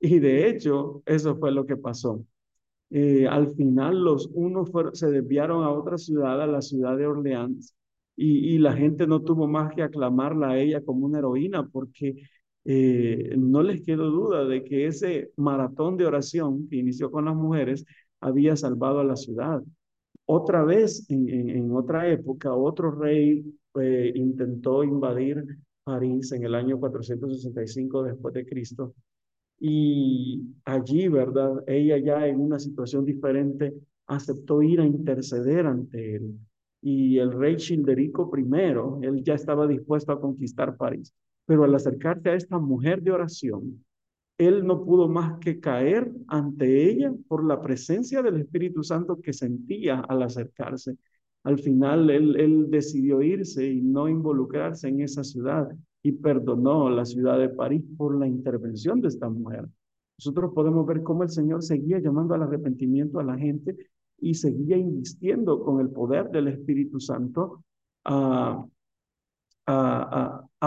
Y de hecho, eso fue lo que pasó. Eh, al final, los unos se desviaron a otra ciudad, a la ciudad de Orleans, y, la gente no tuvo más que aclamarla a ella como una heroína, porque eh, no les quedó duda de que ese maratón de oración que inició con las mujeres había salvado a la ciudad. Otra vez, en, otra época, otro rey eh, intentó invadir París en el año 465 después de Cristo. Y allí, ¿verdad? Ella ya en una situación diferente aceptó ir a interceder ante él. Y el rey Childerico I, él ya estaba dispuesto a conquistar París. Pero al acercarse a esta mujer de oración, él no pudo más que caer ante ella por la presencia del Espíritu Santo que sentía al acercarse. Al final él, decidió irse y no involucrarse en esa ciudad y perdonó la ciudad de París por la intervención de esta mujer. Nosotros podemos ver cómo el Señor seguía llamando al arrepentimiento a la gente y seguía insistiendo con el poder del Espíritu Santo a,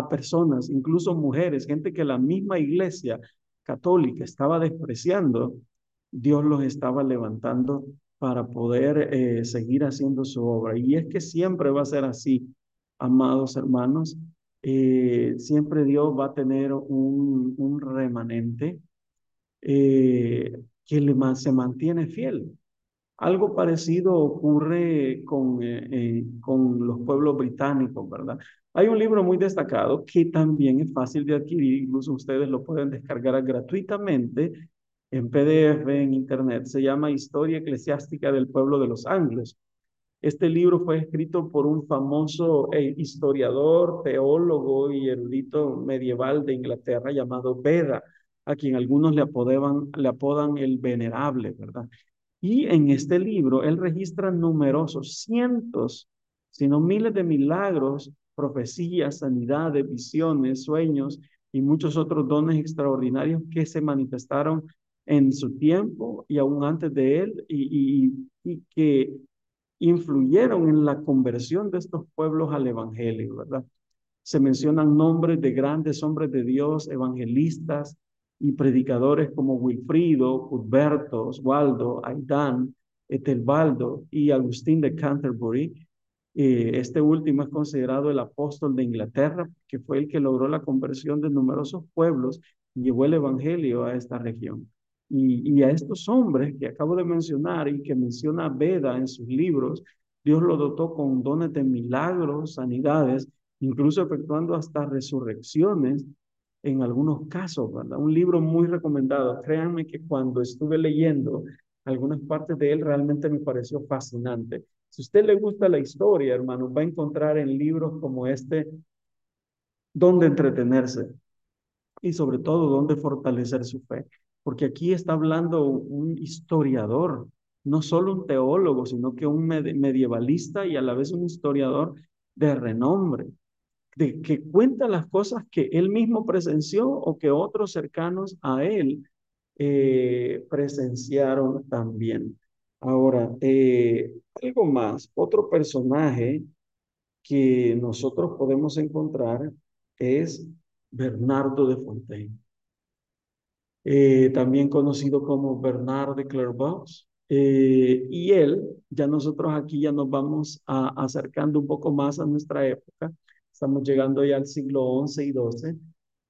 personas, incluso mujeres, gente que la misma iglesia católica estaba despreciando, Dios los estaba levantando para poder eh, seguir haciendo su obra. Y es que siempre va a ser así, amados hermanos. Eh, siempre Dios va a tener un, un remanente eh, que se mantiene fiel. Algo parecido ocurre con, con los pueblos británicos, ¿verdad? Hay un libro muy destacado que también es fácil de adquirir, incluso ustedes lo pueden descargar gratuitamente en PDF en Internet. Se llama Historia Eclesiástica del Pueblo de los Anglos. Este libro fue escrito por un famoso eh, historiador, teólogo y erudito medieval de Inglaterra llamado Beda, a quien algunos le, apodaban, le apodan el venerable, ¿verdad? Y en este libro él registra numerosos, cientos, sino miles de milagros profecías, sanidades, visiones, sueños y muchos otros dones extraordinarios que se manifestaron en su tiempo y aún antes de él y, que influyeron en la conversión de estos pueblos al Evangelio, ¿verdad? Se mencionan nombres de grandes hombres de Dios, evangelistas y predicadores como Wilfrido, Cuthberto, Oswaldo, Aidán, Etelbaldo y Agustín de Canterbury, eh, este último es considerado el apóstol de Inglaterra, que fue el que logró la conversión de numerosos pueblos y llevó el evangelio a esta región. Y, a estos hombres que acabo de mencionar y que menciona Veda en sus libros, Dios lo dotó con dones de milagros, sanidades, incluso efectuando hasta resurrecciones en algunos casos, ¿verdad? Un libro muy recomendado. Créanme que cuando estuve leyendo algunas partes de él realmente me pareció fascinante. Si usted le gusta la historia, hermano, va a encontrar en libros como este donde entretenerse y sobre todo donde fortalecer su fe. Porque aquí está hablando un historiador, no solo un teólogo, sino que un medievalista y a la vez un historiador de renombre, de que cuenta las cosas que él mismo presenció o que otros cercanos a él eh, presenciaron también. Ahora, eh, algo más, otro personaje que nosotros podemos encontrar es Bernardo de Fontaine, eh, también conocido como Bernard de Clairvaux. Eh, y él, ya nosotros aquí ya nos vamos acercando un poco más a nuestra época, estamos llegando ya al siglo XI y XII.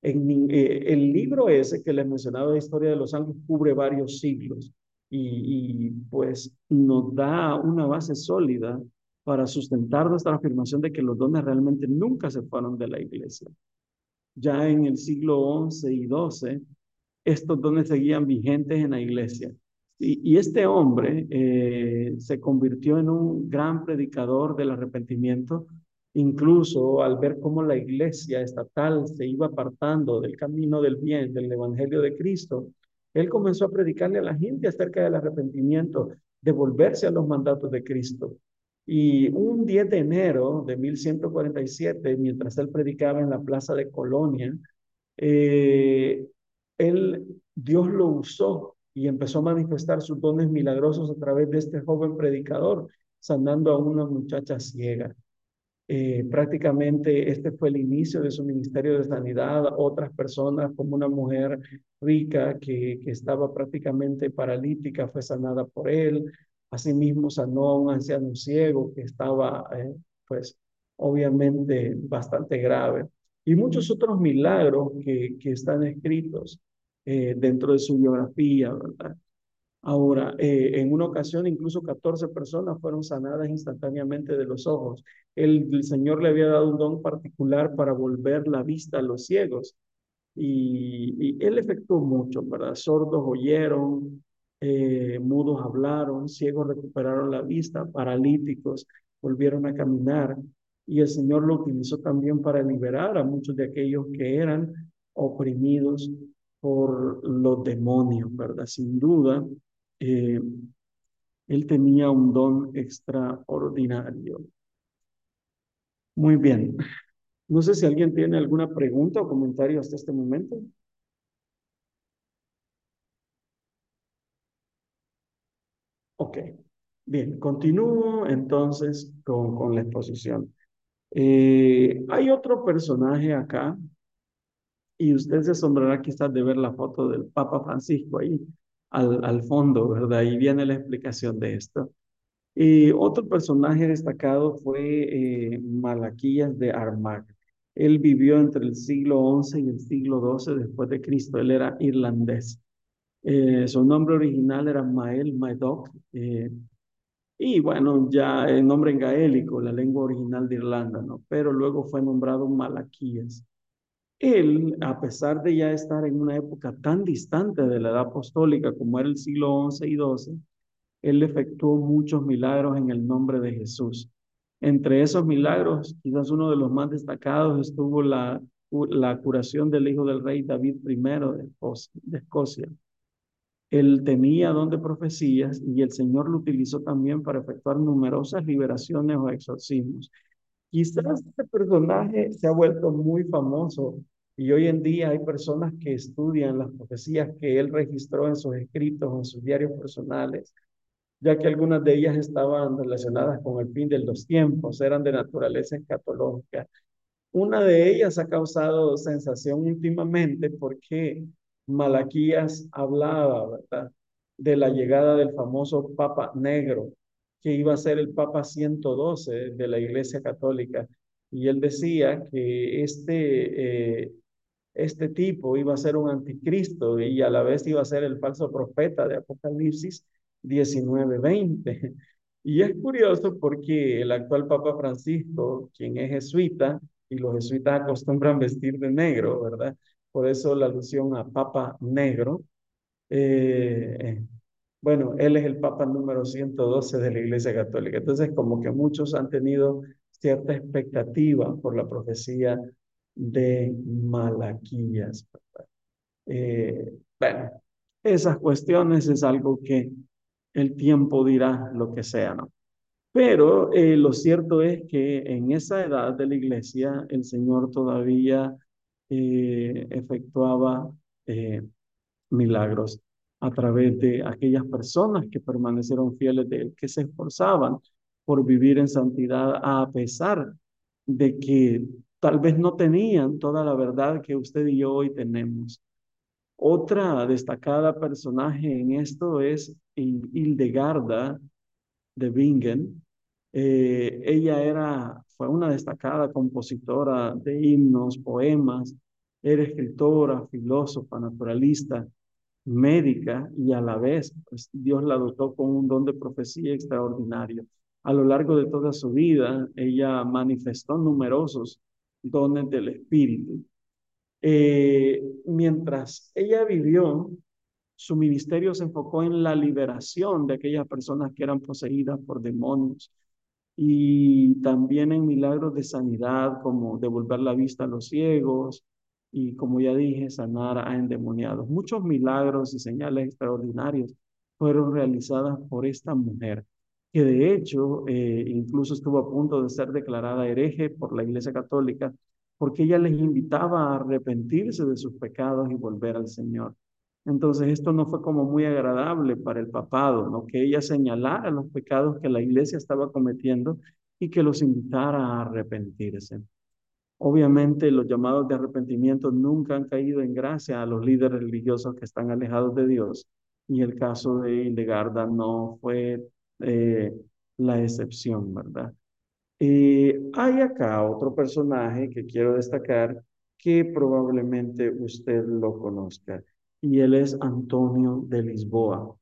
En, eh, el libro ese que les mencionaba de Historia de los Ángeles cubre varios siglos y, y pues nos da una base sólida para sustentar nuestra afirmación de que los dones realmente nunca se fueron de la iglesia. Ya en el siglo XI y XII, estos dones seguían vigentes en la iglesia. Y, este hombre eh, se convirtió en un gran predicador del arrepentimiento, incluso al ver cómo la iglesia estatal se iba apartando del camino del bien, del evangelio de Cristo. Él comenzó a predicarle a la gente acerca del arrepentimiento, de volverse a los mandatos de Cristo. Y un 10 de enero de 1147, mientras él predicaba en la plaza de Colonia, eh, él, Dios lo usó y empezó a manifestar sus dones milagrosos a través de este joven predicador, sanando a una muchacha ciega. Eh, prácticamente este fue el inicio de su ministerio de sanidad. Otras personas, como una mujer rica que, que estaba prácticamente paralítica, fue sanada por él. Asimismo, sanó a un anciano ciego que estaba, eh, pues, obviamente bastante grave. Y muchos otros milagros que, que están escritos eh, dentro de su biografía, ¿verdad? Ahora, eh, en una ocasión incluso 14 personas fueron sanadas instantáneamente de los ojos. El, Señor le había dado un don particular para volver la vista a los ciegos. Y, él efectuó mucho, ¿verdad? Sordos oyeron, eh, mudos hablaron, ciegos recuperaron la vista, paralíticos volvieron a caminar. Y el Señor lo utilizó también para liberar a muchos de aquellos que eran oprimidos por los demonios, ¿verdad? Sin duda, eh, él tenía un don extraordinario. Muy bien. No sé si alguien tiene alguna pregunta o comentario hasta este momento. Ok, bien, continúo entonces con, con la exposición. Eh, hay otro personaje acá y usted se asombrará quizás de ver la foto del Papa Francisco ahí al, fondo, ¿verdad? Ahí viene la explicación de esto. Y otro personaje destacado fue eh, Malaquías de Armagh. Él vivió entre el siglo XI y el siglo XII después de Cristo. Él era irlandés. Eh, su nombre original era Mael Madoc. Eh, y bueno, ya el nombre en gaélico, la lengua original de Irlanda, ¿no? Pero luego fue nombrado Malaquías. Él, a pesar de ya estar en una época tan distante de la edad apostólica como era el siglo XI y XII, él efectuó muchos milagros en el nombre de Jesús. Entre esos milagros, quizás uno de los más destacados estuvo la, curación del hijo del rey David I de Escocia. Él tenía don de profecías y el Señor lo utilizó también para efectuar numerosas liberaciones o exorcismos. Quizás este personaje se ha vuelto muy famoso y hoy en día hay personas que estudian las profecías que él registró en sus escritos, en sus diarios personales, ya que algunas de ellas estaban relacionadas con el fin de los tiempos, eran de naturaleza escatológica. Una de ellas ha causado sensación últimamente porque Malaquías hablaba, ¿verdad? De la llegada del famoso Papa Negro, que iba a ser el Papa 112 de la Iglesia Católica. Y él decía que este, eh, este tipo iba a ser un anticristo y a la vez iba a ser el falso profeta de Apocalipsis 19:20. Y es curioso porque el actual Papa Francisco, quien es jesuita, y los jesuitas acostumbran vestir de negro, ¿verdad? por eso la alusión a Papa Negro. Eh, bueno, él es el Papa número 112 de la Iglesia Católica. Entonces, como que muchos han tenido cierta expectativa por la profecía de Malaquías. Eh, bueno, esas cuestiones es algo que el tiempo dirá lo que sea, ¿no? Pero eh, lo cierto es que en esa edad de la iglesia el Señor todavía eh, efectuaba milagros a través de aquellas personas que permanecieron fieles de Él, que se esforzaban por vivir en santidad a pesar de que tal vez no tenían toda la verdad que usted y yo hoy tenemos. Otra destacada personaje en esto es Hildegarda de Bingen. Eh, ella era, fue una destacada compositora de himnos, poemas, era escritora, filósofa, naturalista, médica y a la vez pues, Dios la dotó con un don de profecía extraordinario. A lo largo de toda su vida, ella manifestó numerosos dones del Espíritu. Eh, mientras ella vivió, su ministerio se enfocó en la liberación de aquellas personas que eran poseídas por demonios y también en milagros de sanidad como devolver la vista a los ciegos, y como ya dije, sanar a endemoniados. Muchos milagros y señales extraordinarios fueron realizadas por esta mujer, que de hecho eh, incluso estuvo a punto de ser declarada hereje por la Iglesia Católica, porque ella les invitaba a arrepentirse de sus pecados y volver al Señor. Entonces esto no fue como muy agradable para el papado, ¿no? Que ella señalara los pecados que la iglesia estaba cometiendo y que los invitara a arrepentirse. Obviamente los llamados de arrepentimiento nunca han caído en gracia a los líderes religiosos que están alejados de Dios y el caso de Hildegarda no fue eh, la excepción, ¿verdad? Eh, hay acá otro personaje que quiero destacar que probablemente usted lo conozca y él es Antonio de Lisboa.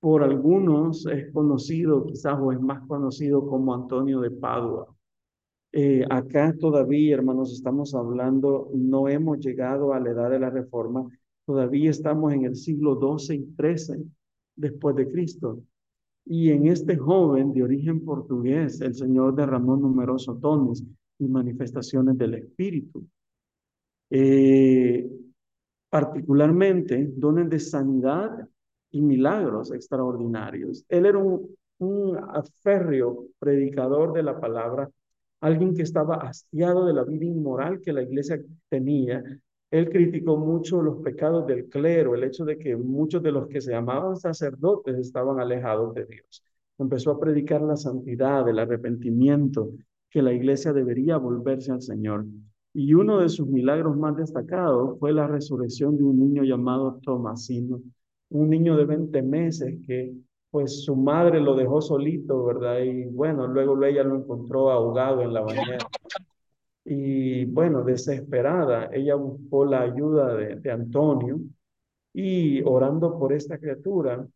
Por algunos es conocido, quizás o es más conocido como Antonio de Padua. Eh, acá todavía, hermanos, estamos hablando, no hemos llegado a la edad de la reforma, todavía estamos en el siglo XII y XIII después de Cristo. Y en este joven de origen portugués, el Señor derramó numerosos dones y manifestaciones del Espíritu. Eh, particularmente dones de sanidad y milagros extraordinarios. Él era un, un férreo predicador de la palabra alguien que estaba hastiado de la vida inmoral que la iglesia tenía. Él criticó mucho los pecados del clero, el hecho de que muchos de los que se llamaban sacerdotes estaban alejados de Dios. Empezó a predicar la santidad, el arrepentimiento, que la iglesia debería volverse al Señor. Y uno de sus milagros más destacados fue la resurrección de un niño llamado Tomasino, un niño de 20 meses que pues su madre lo dejó solito, ¿verdad? Y bueno, luego ella lo encontró ahogado en la bañera. Y bueno, desesperada, ella buscó la ayuda de, de Antonio y orando por esta criatura,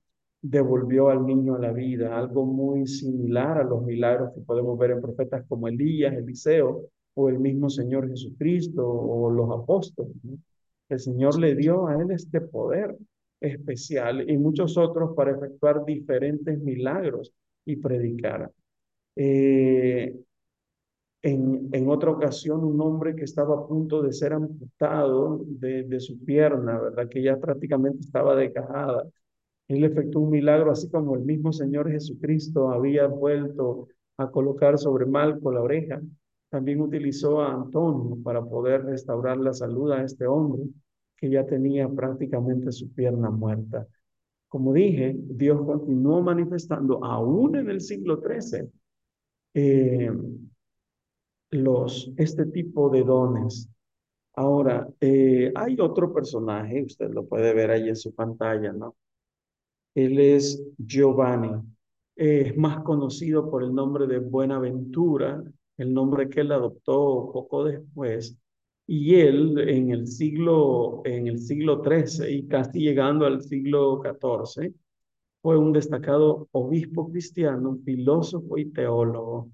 devolvió al niño a la vida, algo muy similar a los milagros que podemos ver en profetas como Elías, Eliseo o el mismo Señor Jesucristo o los apóstoles. El Señor le dio a él este poder especial y muchos otros para efectuar diferentes milagros y predicar. Eh, en, en, otra ocasión, un hombre que estaba a punto de ser amputado de, de su pierna, ¿verdad? Que ya prácticamente estaba decajada. Él efectuó un milagro, así como el mismo Señor Jesucristo había vuelto a colocar sobre Malco la oreja. También utilizó a Antonio para poder restaurar la salud a este hombre que ya tenía prácticamente su pierna muerta. Como dije, Dios continuó manifestando aún en el siglo XIII eh, los, este tipo de dones. Ahora, eh, hay otro personaje, usted lo puede ver ahí en su pantalla, ¿no? Él es Giovanni. es más conocido por el nombre de Buenaventura, el nombre que él adoptó poco después y él en el siglo, en el siglo XIII y casi llegando al siglo XIV, fue un destacado obispo cristiano, filósofo y teólogo.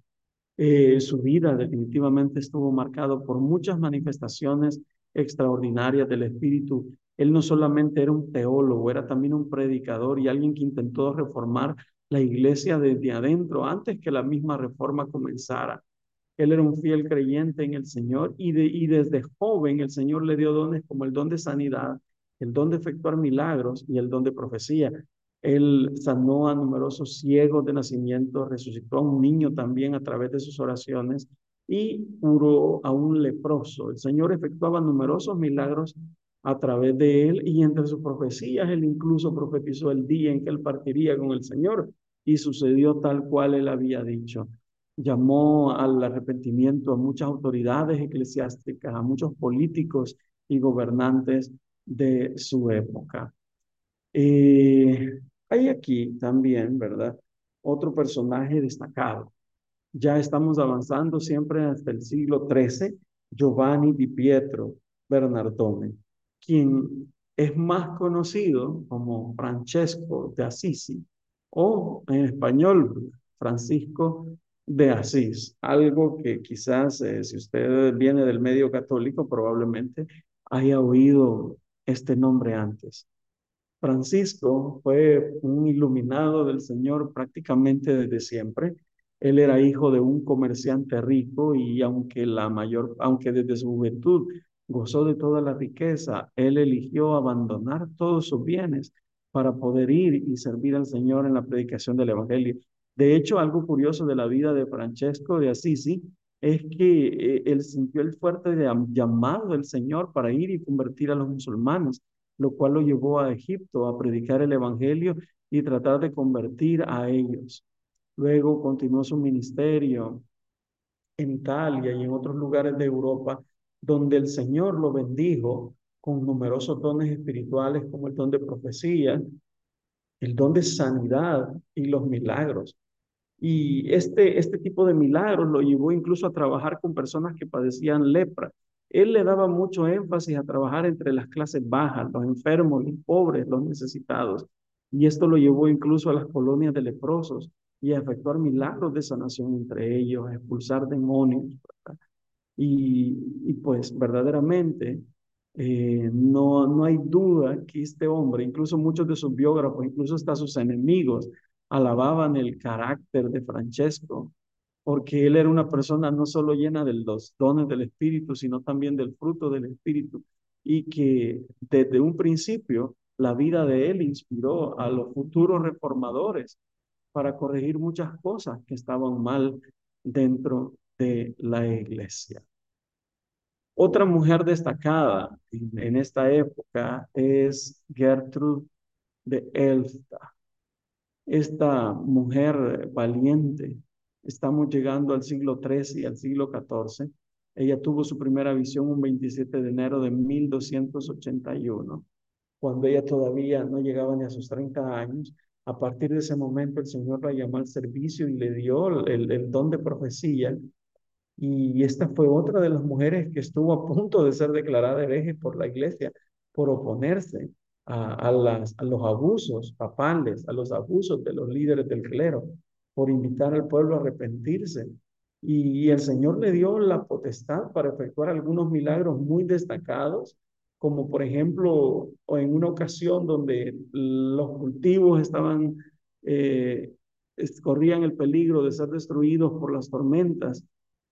Eh, su vida definitivamente estuvo marcado por muchas manifestaciones extraordinarias del Espíritu. Él no solamente era un teólogo, era también un predicador y alguien que intentó reformar la iglesia desde adentro antes que la misma reforma comenzara. Él era un fiel creyente en el Señor y, de, y desde joven el Señor le dio dones como el don de sanidad, el don de efectuar milagros y el don de profecía. Él sanó a numerosos ciegos de nacimiento, resucitó a un niño también a través de sus oraciones y curó a un leproso. El Señor efectuaba numerosos milagros a través de él y entre sus profecías él incluso profetizó el día en que él partiría con el Señor y sucedió tal cual él había dicho. Llamó al arrepentimiento a muchas autoridades eclesiásticas, a muchos políticos y gobernantes de su época. Eh, hay aquí también, ¿verdad? Otro personaje destacado. Ya estamos avanzando siempre hasta el siglo XIII, Giovanni di Pietro Bernardone, quien es más conocido como Francesco de Assisi o en español Francisco de Asís, algo que quizás eh, si usted viene del medio católico probablemente haya oído este nombre antes. Francisco fue un iluminado del Señor prácticamente desde siempre. Él era hijo de un comerciante rico y aunque la mayor, aunque desde su juventud gozó de toda la riqueza, él eligió abandonar todos sus bienes para poder ir y servir al Señor en la predicación del Evangelio. De hecho, algo curioso de la vida de Francesco de Assisi es que eh, él sintió el fuerte llamado del Señor para ir y convertir a los musulmanes lo cual lo llevó a Egipto a predicar el Evangelio y tratar de convertir a ellos. Luego continuó su ministerio en Italia y en otros lugares de Europa, donde el Señor lo bendijo con numerosos dones espirituales como el don de profecía, el don de sanidad y los milagros. Y este, este tipo de milagros lo llevó incluso a trabajar con personas que padecían lepra él le daba mucho énfasis a trabajar entre las clases bajas, los enfermos, los pobres, los necesitados. Y esto lo llevó incluso a las colonias de leprosos y a efectuar milagros de sanación entre ellos, a expulsar demonios. Y, pues verdaderamente eh, no, no hay duda que este hombre, incluso muchos de sus biógrafos, incluso hasta sus enemigos, alababan el carácter de Francesco porque él era una persona no solo llena de los dones del Espíritu, sino también del fruto del Espíritu, y que desde un principio la vida de él inspiró a los futuros reformadores para corregir muchas cosas que estaban mal dentro de la iglesia. Otra mujer destacada en, esta época es Gertrude de Elsta. Esta mujer valiente Estamos llegando al siglo XIII y al siglo XIV. Ella tuvo su primera visión un 27 de enero de 1281, cuando ella todavía no llegaba ni a sus 30 años. A partir de ese momento el Señor la llamó al servicio y le dio el, don de profecía. Y esta fue otra de las mujeres que estuvo a punto de ser declarada hereje por la iglesia por oponerse a, a, las, a los abusos papales, a los abusos de los líderes del clero por invitar al pueblo a arrepentirse. Y, el Señor le dio la potestad para efectuar algunos milagros muy destacados, como por ejemplo en una ocasión donde los cultivos estaban, eh, corrían el peligro de ser destruidos por las tormentas.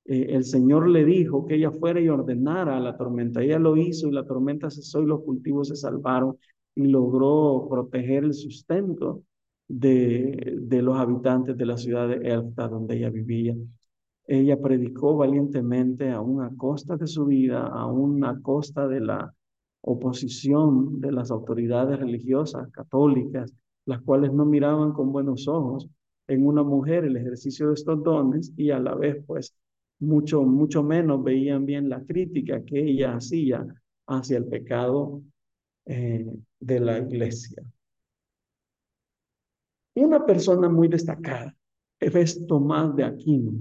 Eh, el Señor le dijo que ella fuera y ordenara a la tormenta. Ella lo hizo y la tormenta cesó y los cultivos se salvaron y logró proteger el sustento de, de los habitantes de la ciudad de Elfta, donde ella vivía. Ella predicó valientemente aún a costa de su vida, aún a costa de la oposición de las autoridades religiosas católicas, las cuales no miraban con buenos ojos en una mujer el ejercicio de estos dones y a la vez pues mucho, mucho menos veían bien la crítica que ella hacía hacia el pecado eh, de la iglesia. Una persona muy destacada es Tomás de Aquino.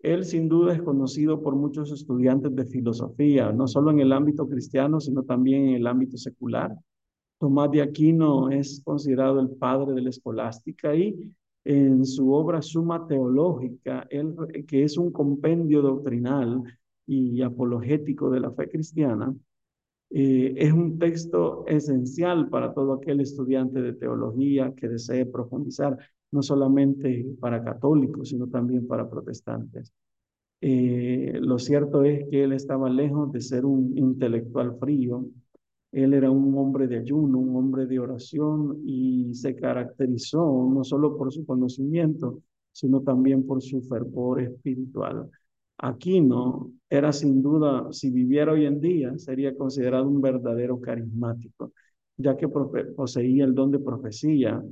Él sin duda es conocido por muchos estudiantes de filosofía, no solo en el ámbito cristiano, sino también en el ámbito secular. Tomás de Aquino es considerado el padre de la escolástica y en su obra Suma Teológica, que es un compendio doctrinal y apologético de la fe cristiana, Eh, es un texto esencial para todo aquel estudiante de teología que desee profundizar, no solamente para católicos, sino también para protestantes. Eh, lo cierto es que él estaba lejos de ser un intelectual frío. Él era un hombre de ayuno, un hombre de oración y se caracterizó no solo por su conocimiento, sino también por su fervor espiritual. Aquino era sin duda, si viviera hoy en día, sería considerado un verdadero carismático, ya que poseía el don de profecía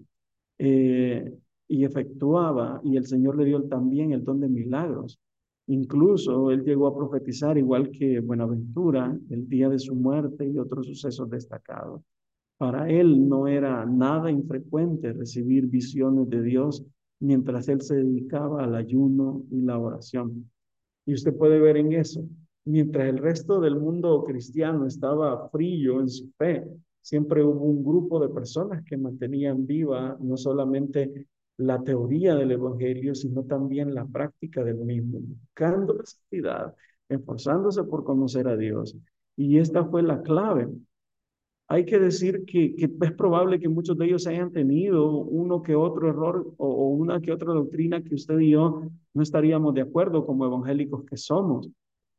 eh, y efectuaba, y el Señor le dio también el don de milagros. Incluso él llegó a profetizar, igual que Buenaventura, el día de su muerte y otros sucesos destacados. Para él no era nada infrecuente recibir visiones de Dios mientras él se dedicaba al ayuno y la oración. Y usted puede ver en eso, mientras el resto del mundo cristiano estaba frío en su fe, siempre hubo un grupo de personas que mantenían viva no solamente la teoría del Evangelio, sino también la práctica del mismo, buscando la santidad, esforzándose por conocer a Dios. Y esta fue la clave. Hay que decir que, es probable que muchos de ellos hayan tenido uno que otro error o, o una que otra doctrina que usted y yo no estaríamos de acuerdo como evangélicos que somos.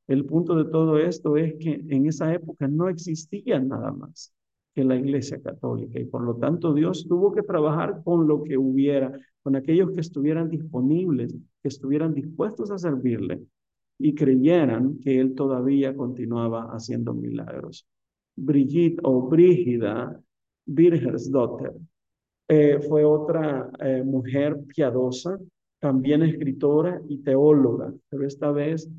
El punto de todo esto es que en esa época no existía nada más que la Iglesia Católica y por lo tanto Dios tuvo que trabajar con lo que hubiera, con aquellos que estuvieran disponibles, que estuvieran dispuestos a servirle y creyeran que Él todavía continuaba haciendo milagros. Brigitte o Brígida Birgersdotter eh, fue otra eh, mujer piadosa, también escritora y teóloga, pero esta vez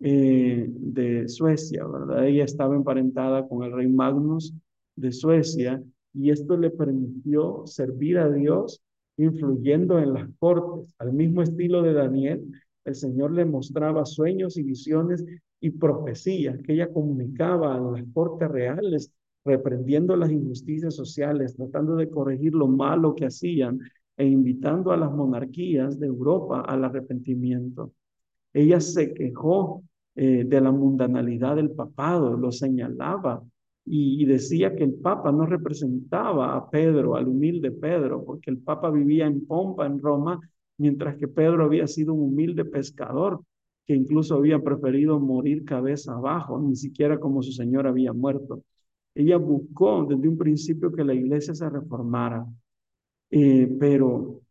eh, de Suecia, ¿verdad? Ella estaba emparentada con el rey Magnus de Suecia y esto le permitió servir a Dios influyendo en las cortes. Al mismo estilo de Daniel, el Señor le mostraba sueños y visiones y profecías que ella comunicaba a las cortes reales, reprendiendo las injusticias sociales, tratando de corregir lo malo que hacían e invitando a las monarquías de Europa al arrepentimiento. Ella se quejó eh, de la mundanalidad del papado, lo señalaba y, decía que el Papa no representaba a Pedro, al humilde Pedro, porque el Papa vivía en pompa en Roma, mientras que Pedro había sido un humilde pescador que incluso había preferido morir cabeza abajo, ni siquiera como su Señor había muerto. Ella buscó desde un principio que la iglesia se reformara, eh, pero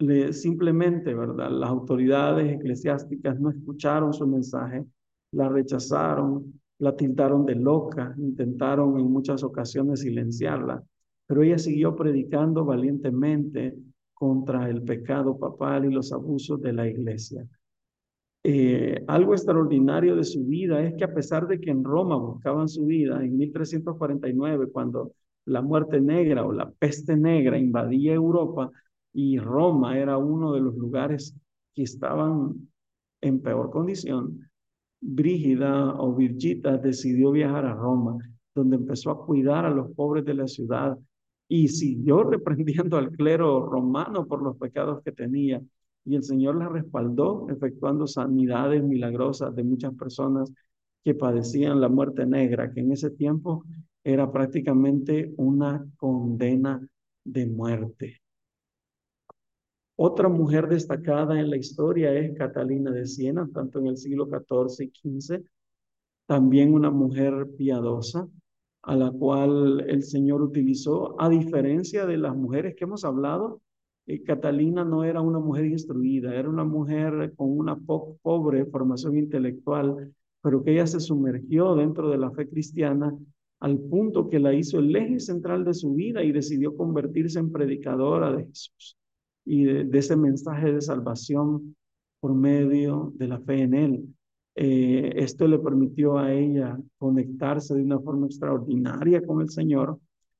le, simplemente, ¿verdad? Las autoridades eclesiásticas no escucharon su mensaje, la rechazaron, la tildaron de loca, intentaron en muchas ocasiones silenciarla, pero ella siguió predicando valientemente contra el pecado papal y los abusos de la iglesia. Eh, algo extraordinario de su vida es que a pesar de que en Roma buscaban su vida, en 1349, cuando la muerte negra o la peste negra invadía Europa y Roma era uno de los lugares que estaban en peor condición, Brígida o Virgita decidió viajar a Roma, donde empezó a cuidar a los pobres de la ciudad y siguió [LAUGHS] reprendiendo al clero romano por los pecados que tenía. Y el Señor la respaldó, efectuando sanidades milagrosas de muchas personas que padecían la muerte negra, que en ese tiempo era prácticamente una condena de muerte. Otra mujer destacada en la historia es Catalina de Siena, tanto en el siglo XIV y XV, también una mujer piadosa, a la cual el Señor utilizó, a diferencia de las mujeres que hemos hablado, eh, Catalina no era una mujer instruida, era una mujer con una pobre formación intelectual, pero que ella se sumergió dentro de la fe cristiana al punto que la hizo el eje central de su vida y decidió convertirse en predicadora de Jesús y de, ese mensaje de salvación por medio de la fe en Él. Eh, esto le permitió a ella conectarse de una forma extraordinaria con el Señor,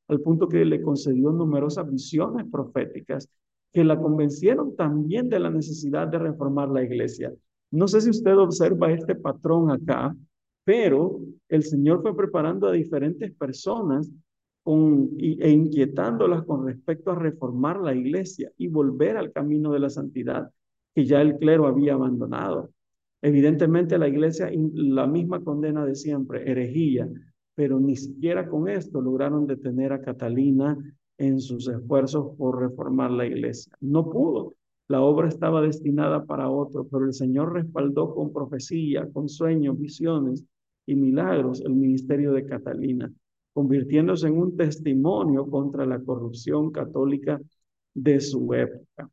al punto que le concedió numerosas visiones proféticas que la convencieron también de la necesidad de reformar la iglesia. No sé si usted observa este patrón acá, pero el Señor fue preparando a diferentes personas e inquietándolas con respecto a reformar la iglesia y volver al camino de la santidad que ya el clero había abandonado. Evidentemente la iglesia, la misma condena de siempre, herejía, pero ni siquiera con esto lograron detener a Catalina en sus esfuerzos por reformar la iglesia. No pudo. La obra estaba destinada para otro, pero el Señor respaldó con profecía, con sueños, visiones y milagros el ministerio de Catalina, convirtiéndose en un testimonio contra la corrupción católica de su época.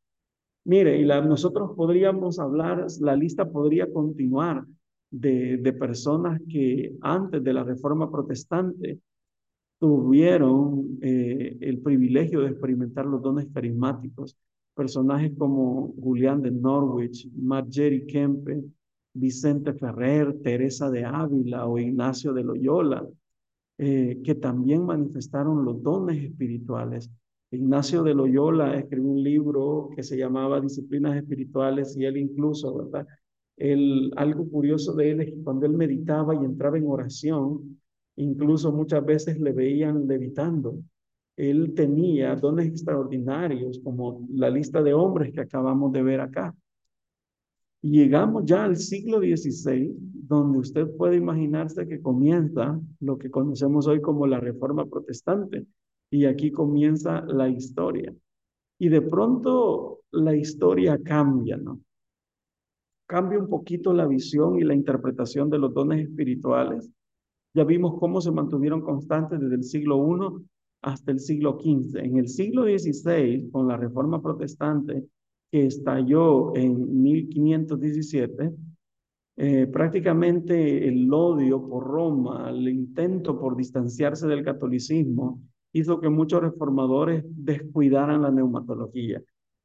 Mire, y nosotros podríamos hablar, la lista podría continuar de, de personas que antes de la reforma protestante tuvieron eh, el privilegio de experimentar los dones carismáticos. Personajes como Julián de Norwich, Margery Kempe, Vicente Ferrer, Teresa de Ávila o Ignacio de Loyola, eh, que también manifestaron los dones espirituales. Ignacio de Loyola escribió un libro que se llamaba Disciplinas Espirituales y él incluso, ¿verdad? El, algo curioso de él es que cuando él meditaba y entraba en oración, incluso muchas veces le veían levitando. Él tenía dones extraordinarios, como la lista de hombres que acabamos de ver acá. Llegamos ya al siglo XVI, donde usted puede imaginarse que comienza lo que conocemos hoy como la Reforma Protestante. Y aquí comienza la historia. Y de pronto la historia cambia, ¿no? Cambia un poquito la visión y la interpretación de los dones espirituales ya vimos cómo se mantuvieron constantes desde el siglo I hasta el siglo XV. En el siglo XVI, con la reforma protestante que estalló en 1517, eh, prácticamente el odio por Roma, el intento por distanciarse del catolicismo, hizo que muchos reformadores descuidaran la neumatología.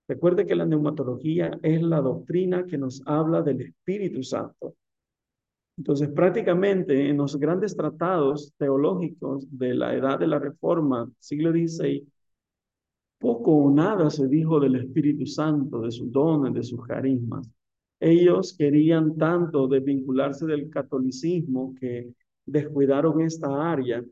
Recuerde que la neumatología es la doctrina que nos habla del Espíritu Santo. Entonces, prácticamente en los grandes tratados teológicos de la edad de la Reforma, siglo XVI, poco o nada se dijo del Espíritu Santo, de sus dones, de sus carismas. Ellos querían tanto desvincularse del catolicismo que descuidaron esta área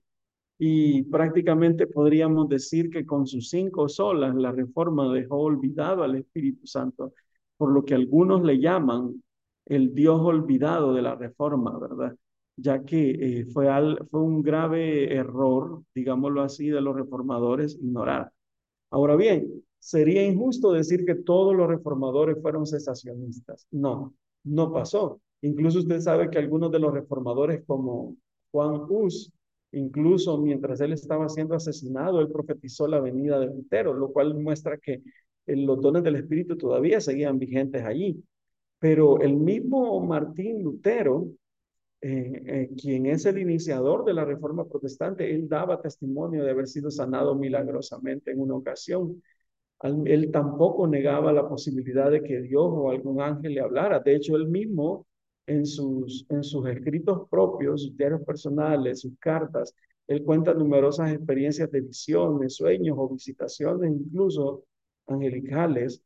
y prácticamente podríamos decir que con sus cinco solas la reforma dejó olvidado al Espíritu Santo, por lo que algunos le llaman el Dios olvidado de la reforma, ¿verdad? Ya que eh, fue, fue un grave error, digámoslo así, de los reformadores ignorar. Ahora bien, sería injusto decir que todos los reformadores fueron cesacionistas. No, no pasó. Incluso usted sabe que algunos de los reformadores como Juan Hus, incluso mientras él estaba siendo asesinado, él profetizó la venida de Lutero, lo cual muestra que eh, los dones del Espíritu todavía seguían vigentes allí. Pero el mismo Martín Lutero, eh, eh, quien es el iniciador de la reforma protestante, él daba testimonio de haber sido sanado milagrosamente en una ocasión. él tampoco negaba la posibilidad de que Dios o algún ángel le hablara. De hecho, él mismo en sus, en sus escritos propios, sus diarios personales, sus cartas, él cuenta numerosas experiencias de visiones, sueños o visitaciones, incluso angelicales,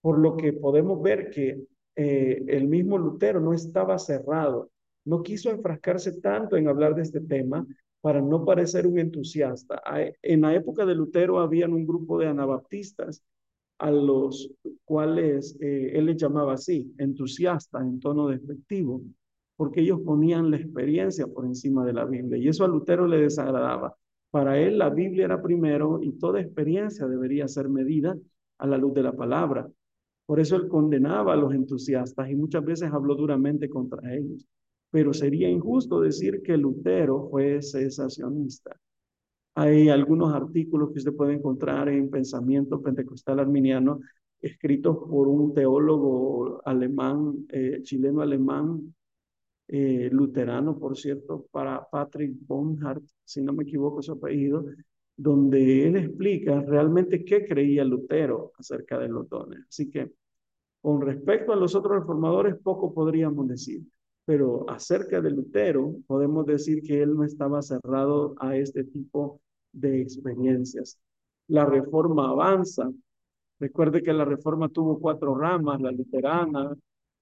por lo que podemos ver que eh, el mismo Lutero no estaba cerrado, no quiso enfrascarse tanto en hablar de este tema para no parecer un entusiasta. En la época de Lutero habían un grupo de anabaptistas a los cuales eh, él les llamaba así, entusiastas en tono despectivo, porque ellos ponían la experiencia por encima de la Biblia y eso a Lutero le desagradaba. Para él la Biblia era primero y toda experiencia debería ser medida a la luz de la palabra. Por eso él condenaba a los entusiastas y muchas veces habló duramente contra ellos. Pero sería injusto decir que Lutero fue cesacionista. Hay algunos artículos que usted puede encontrar en Pensamiento Pentecostal Arminiano, escritos por un teólogo alemán, eh, chileno-alemán, eh, luterano, por cierto, para Patrick Bonhardt, si no me equivoco su apellido, donde él explica realmente qué creía Lutero acerca de los dones. Así que con respecto a los otros reformadores, poco podríamos decir, pero acerca de Lutero podemos decir que él no estaba cerrado a este tipo de experiencias. La reforma avanza. Recuerde que la reforma tuvo cuatro ramas, la luterana,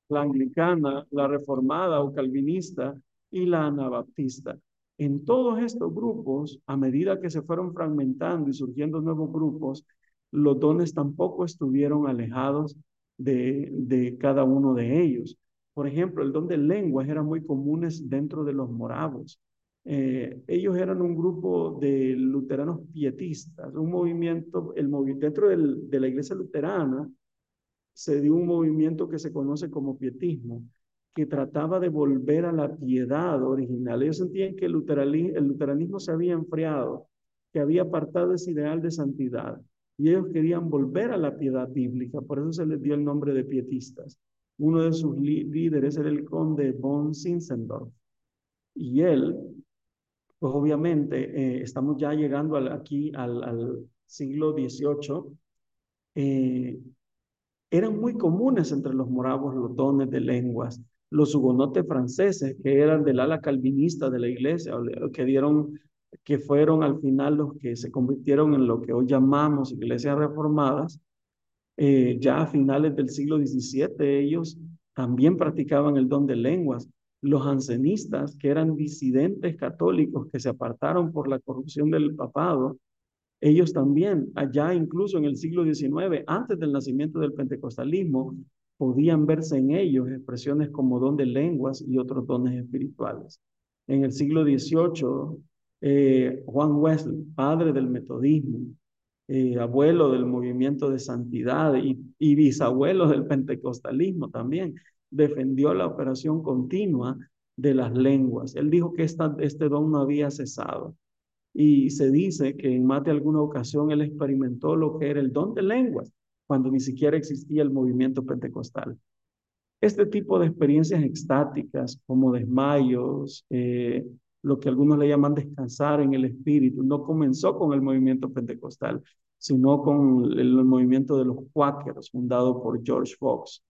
la anglicana, la reformada o calvinista y la anabaptista. En todos estos grupos, a medida que se fueron fragmentando y surgiendo nuevos grupos, los dones tampoco estuvieron alejados de, de cada uno de ellos. Por ejemplo, el don de lenguas era muy común dentro de los moravos. Eh, ellos eran un grupo de luteranos pietistas, un movimiento, el dentro de la iglesia luterana se dio un movimiento que se conoce como pietismo, que trataba de volver a la piedad original. Ellos sentían que el luteranismo se había enfriado, que había apartado ese ideal de santidad, y ellos querían volver a la piedad bíblica, por eso se les dio el nombre de pietistas. Uno de sus líderes era el conde von Zinzendorf, y él pues obviamente eh, estamos ya llegando aquí al, siglo XVIII, eh, eran muy comunes entre los moravos los dones de lenguas. Los hugonotes franceses, que eran del ala calvinista de la iglesia, que dieron, que fueron al final los que se convirtieron en lo que hoy llamamos iglesias reformadas, eh, ya a finales del siglo XVII ellos también practicaban el don de lenguas los ancenistas, que eran disidentes católicos que se apartaron por la corrupción del papado, ellos también, allá incluso en el siglo XIX, antes del nacimiento del pentecostalismo, podían verse en ellos expresiones como don de lenguas y otros dones espirituales. En el siglo XVIII, eh, Juan Wesley, padre del metodismo, eh, abuelo del movimiento de santidad y, bisabuelo del pentecostalismo también, defendió la operación continua de las lenguas. Él dijo que este don no había cesado. Y se dice que en más de alguna ocasión él experimentó lo que era el don de lenguas, cuando ni siquiera existía el movimiento pentecostal. Este tipo de experiencias extáticas, como desmayos, eh, lo que algunos le llaman descansar en el espíritu, no comenzó con el movimiento pentecostal, sino con el, movimiento de los cuáqueros, fundado por George Fox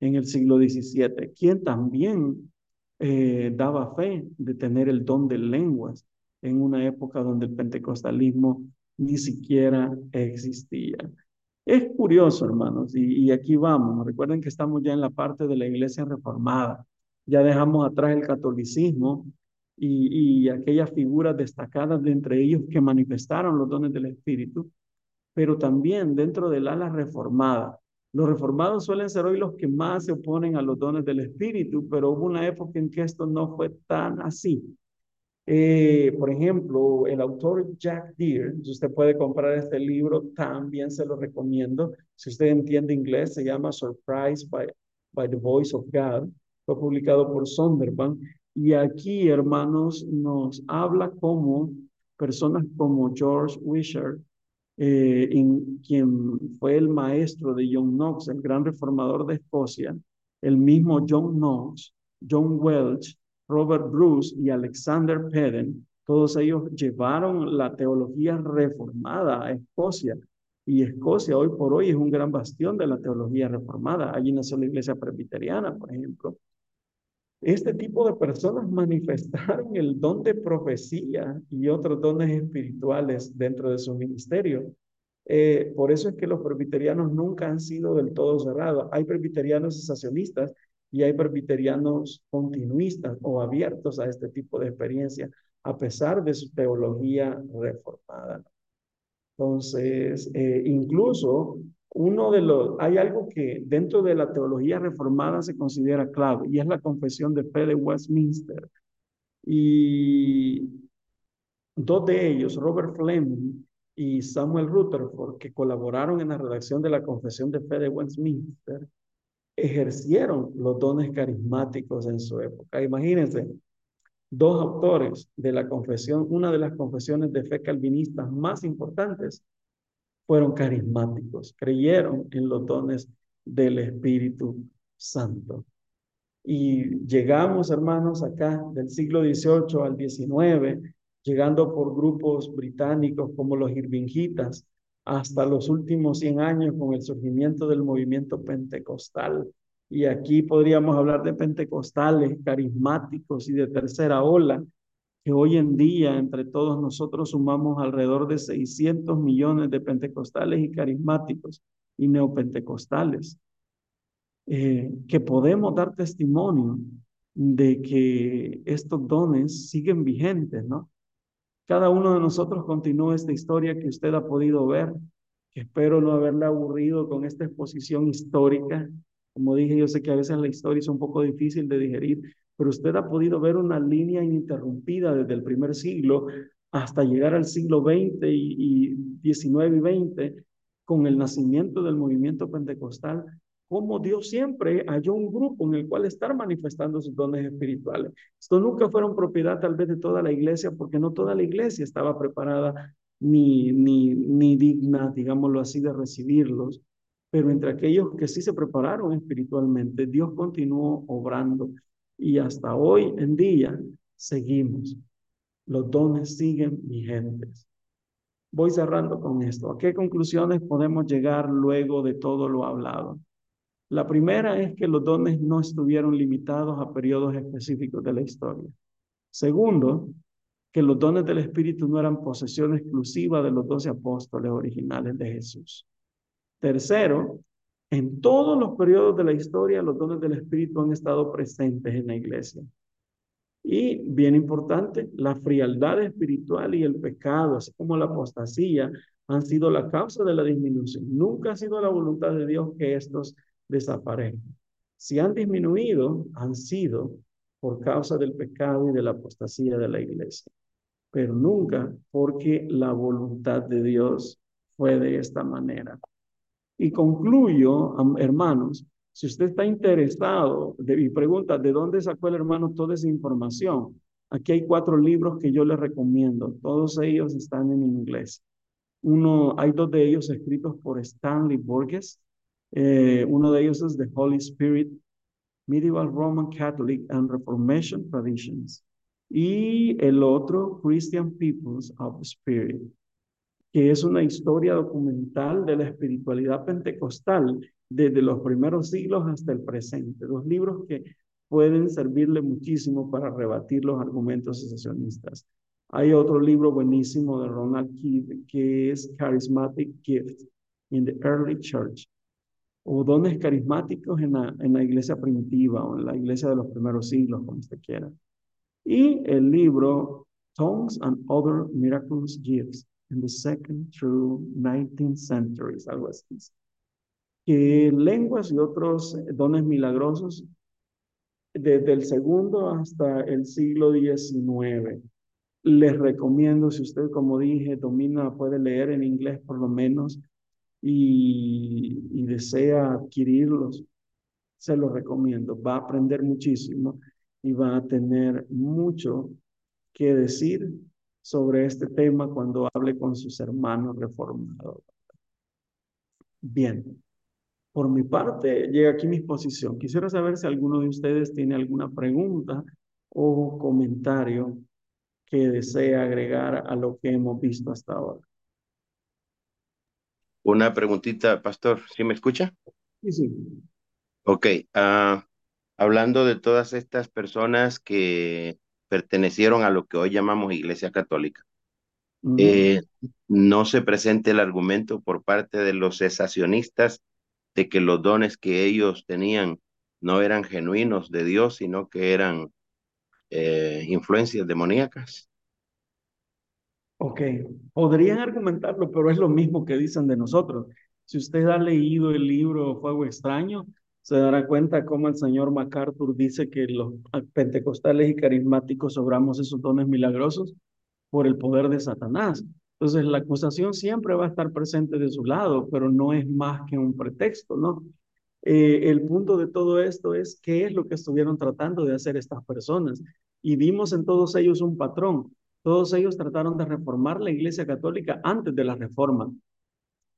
en el siglo XVII, quien también eh, daba fe de tener el don de lenguas en una época donde el pentecostalismo ni siquiera existía. Es curioso, hermanos, y, aquí vamos. Recuerden que estamos ya en la parte de la iglesia reformada. Ya dejamos atrás el catolicismo y, y aquellas figuras destacadas de entre ellos que manifestaron los dones del Espíritu, pero también dentro del ala reformada los reformados suelen ser hoy los que más se oponen a los dones del Espíritu, pero hubo una época en que esto no fue tan así. Eh, por ejemplo, el autor Jack Deere, usted puede comprar este libro, también se lo recomiendo. Si usted entiende inglés, se llama Surprise by, by the Voice of God. Fue publicado por Sonderban. Y aquí, hermanos, nos habla como personas como George Wisher, eh, en quien fue el maestro de John Knox, el gran reformador de Escocia, el mismo John Knox, John Welch, Robert Bruce y Alexander Peden, todos ellos llevaron la teología reformada a Escocia. Y Escocia hoy por hoy es un gran bastión de la teología reformada. Allí nació la iglesia presbiteriana, por ejemplo. Este tipo de personas manifestaron el don de profecía y otros dones espirituales dentro de su ministerio. Eh, por eso es que los presbiterianos nunca han sido del todo cerrados. Hay presbiterianos cesacionistas y hay presbiterianos continuistas o abiertos a este tipo de experiencia, a pesar de su teología reformada. Entonces, eh, incluso uno de los, hay algo que dentro de la teología reformada se considera clave y es la confesión de fe de Westminster. Y dos de ellos, Robert Fleming y Samuel Rutherford, que colaboraron en la redacción de la confesión de fe de Westminster, ejercieron los dones carismáticos en su época. Imagínense, dos autores de la confesión, una de las confesiones de fe calvinistas más importantes, fueron carismáticos, creyeron en los dones del Espíritu Santo. Y llegamos, hermanos, acá del siglo XVIII al XIX, llegando por grupos británicos como los Irvingitas, hasta los últimos 100 años con el surgimiento del movimiento pentecostal. Y aquí podríamos hablar de pentecostales, carismáticos y de tercera ola, que hoy en día entre todos nosotros sumamos alrededor de 600 millones de pentecostales y carismáticos y neopentecostales, eh, que podemos dar testimonio de que estos dones siguen vigentes, ¿no? Cada uno de nosotros continúa esta historia que usted ha podido ver, espero no haberle aburrido con esta exposición histórica. Como dije, yo sé que a veces la historia es un poco difícil de digerir, pero usted ha podido ver una línea ininterrumpida desde el primer siglo hasta llegar al siglo XX y, y XIX y XX, con el nacimiento del movimiento pentecostal, como Dios siempre halló un grupo en el cual estar manifestando sus dones espirituales. Esto nunca fueron propiedad tal vez de toda la iglesia, porque no toda la iglesia estaba preparada ni, ni, ni digna, digámoslo así, de recibirlos. Pero entre aquellos que sí se prepararon espiritualmente, Dios continuó obrando y hasta hoy en día seguimos. Los dones siguen vigentes. Voy cerrando con esto. ¿A qué conclusiones podemos llegar luego de todo lo hablado? La primera es que los dones no estuvieron limitados a periodos específicos de la historia. Segundo, que los dones del Espíritu no eran posesión exclusiva de los doce apóstoles originales de Jesús. Tercero, en todos los periodos de la historia los dones del Espíritu han estado presentes en la iglesia. Y bien importante, la frialdad espiritual y el pecado, así como la apostasía, han sido la causa de la disminución. Nunca ha sido la voluntad de Dios que estos desaparecen. Si han disminuido, han sido por causa del pecado y de la apostasía de la iglesia, pero nunca porque la voluntad de Dios fue de esta manera. Y concluyo, hermanos, si usted está interesado de mi pregunta, ¿de dónde sacó el hermano toda esa información? Aquí hay cuatro libros que yo le recomiendo. Todos ellos están en inglés. Uno, hay dos de ellos escritos por Stanley Borges eh, uno de ellos es The Holy Spirit, Medieval Roman Catholic and Reformation Traditions. Y el otro, Christian Peoples of the Spirit, que es una historia documental de la espiritualidad pentecostal desde los primeros siglos hasta el presente. Dos libros que pueden servirle muchísimo para rebatir los argumentos secesionistas. Hay otro libro buenísimo de Ronald Kidd que es Charismatic Gift in the Early Church, o dones carismáticos en la, en la iglesia primitiva o en la iglesia de los primeros siglos, como usted quiera. Y el libro Tongues and Other Miraculous Gifts in the Second through 19th Centuries, algo así. Que lenguas y otros dones milagrosos desde el segundo hasta el siglo XIX. Les recomiendo, si usted, como dije, domina, puede leer en inglés por lo menos, y, desea adquirirlos, se los recomiendo. Va a aprender muchísimo y va a tener mucho que decir sobre este tema cuando hable con sus hermanos reformados. Bien, por mi parte llega aquí mi exposición. Quisiera saber si alguno de ustedes tiene alguna pregunta o comentario que desea agregar a lo que hemos visto hasta ahora. Una preguntita, pastor, ¿sí me escucha? Sí, sí. Ok, uh, hablando de todas estas personas que pertenecieron a lo que hoy llamamos Iglesia Católica, eh, no se presente el argumento por parte de los cesacionistas de que los dones que ellos tenían no eran genuinos de Dios, sino que eran eh, influencias demoníacas. Ok, podrían argumentarlo, pero es lo mismo que dicen de nosotros. Si usted ha leído el libro Fuego Extraño, se dará cuenta cómo el señor MacArthur dice que los pentecostales y carismáticos obramos esos dones milagrosos por el poder de Satanás. Entonces la acusación siempre va a estar presente de su lado, pero no es más que un pretexto, ¿no? Eh, el punto de todo esto es qué es lo que estuvieron tratando de hacer estas personas. Y vimos en todos ellos un patrón. Todos ellos trataron de reformar la Iglesia Católica antes de la reforma.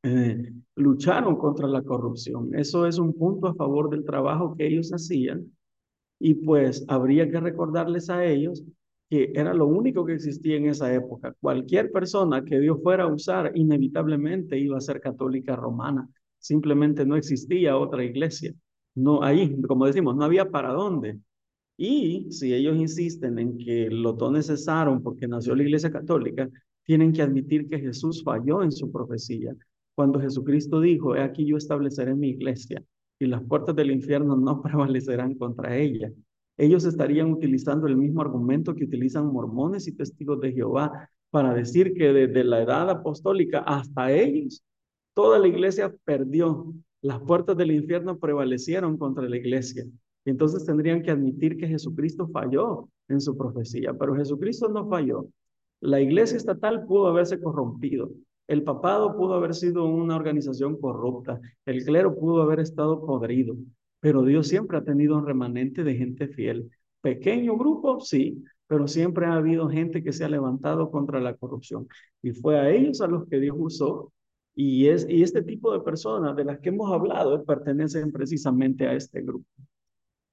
Eh, lucharon contra la corrupción. Eso es un punto a favor del trabajo que ellos hacían. Y pues habría que recordarles a ellos que era lo único que existía en esa época. Cualquier persona que Dios fuera a usar inevitablemente iba a ser católica romana. Simplemente no existía otra iglesia. No, ahí, como decimos, no había para dónde. Y si ellos insisten en que los dones cesaron porque nació la Iglesia Católica, tienen que admitir que Jesús falló en su profecía. Cuando Jesucristo dijo, he aquí yo estableceré mi iglesia y las puertas del infierno no [LAUGHS] prevalecerán contra ella. Ellos estarían utilizando el mismo argumento que utilizan mormones y testigos de Jehová para decir que desde la edad apostólica hasta ellos, toda la iglesia perdió. Las puertas del infierno prevalecieron contra la iglesia. Entonces tendrían que admitir que Jesucristo falló en su profecía, pero Jesucristo no falló. La iglesia estatal pudo haberse corrompido, el papado pudo haber sido una organización corrupta, el clero pudo haber estado podrido, pero Dios siempre ha tenido un remanente de gente fiel. Pequeño grupo, sí, pero siempre ha habido gente que se ha levantado contra la corrupción. Y fue a ellos a los que Dios usó. Y, es, y este tipo de personas de las que hemos hablado pertenecen precisamente a este grupo.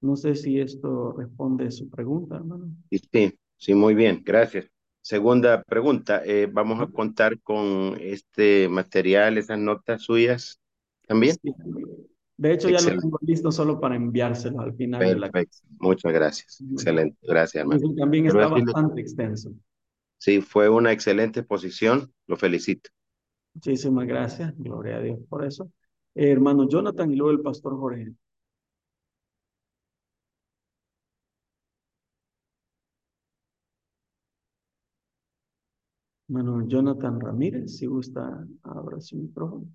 No sé si esto responde a su pregunta, hermano. Sí, sí, muy bien, gracias. Segunda pregunta, eh, ¿vamos a contar con este material, esas notas suyas también? De hecho, ya lo tengo listo solo para enviárselo al final. Perfecto, muchas gracias. Excelente, gracias, hermano. también está bastante extenso. Sí, fue una excelente exposición, lo felicito. Muchísimas gracias, gloria a Dios por eso. hermano Jonathan y luego el pastor Jorge. Hermano Jonathan Ramírez, si gusta, abra su micrófono.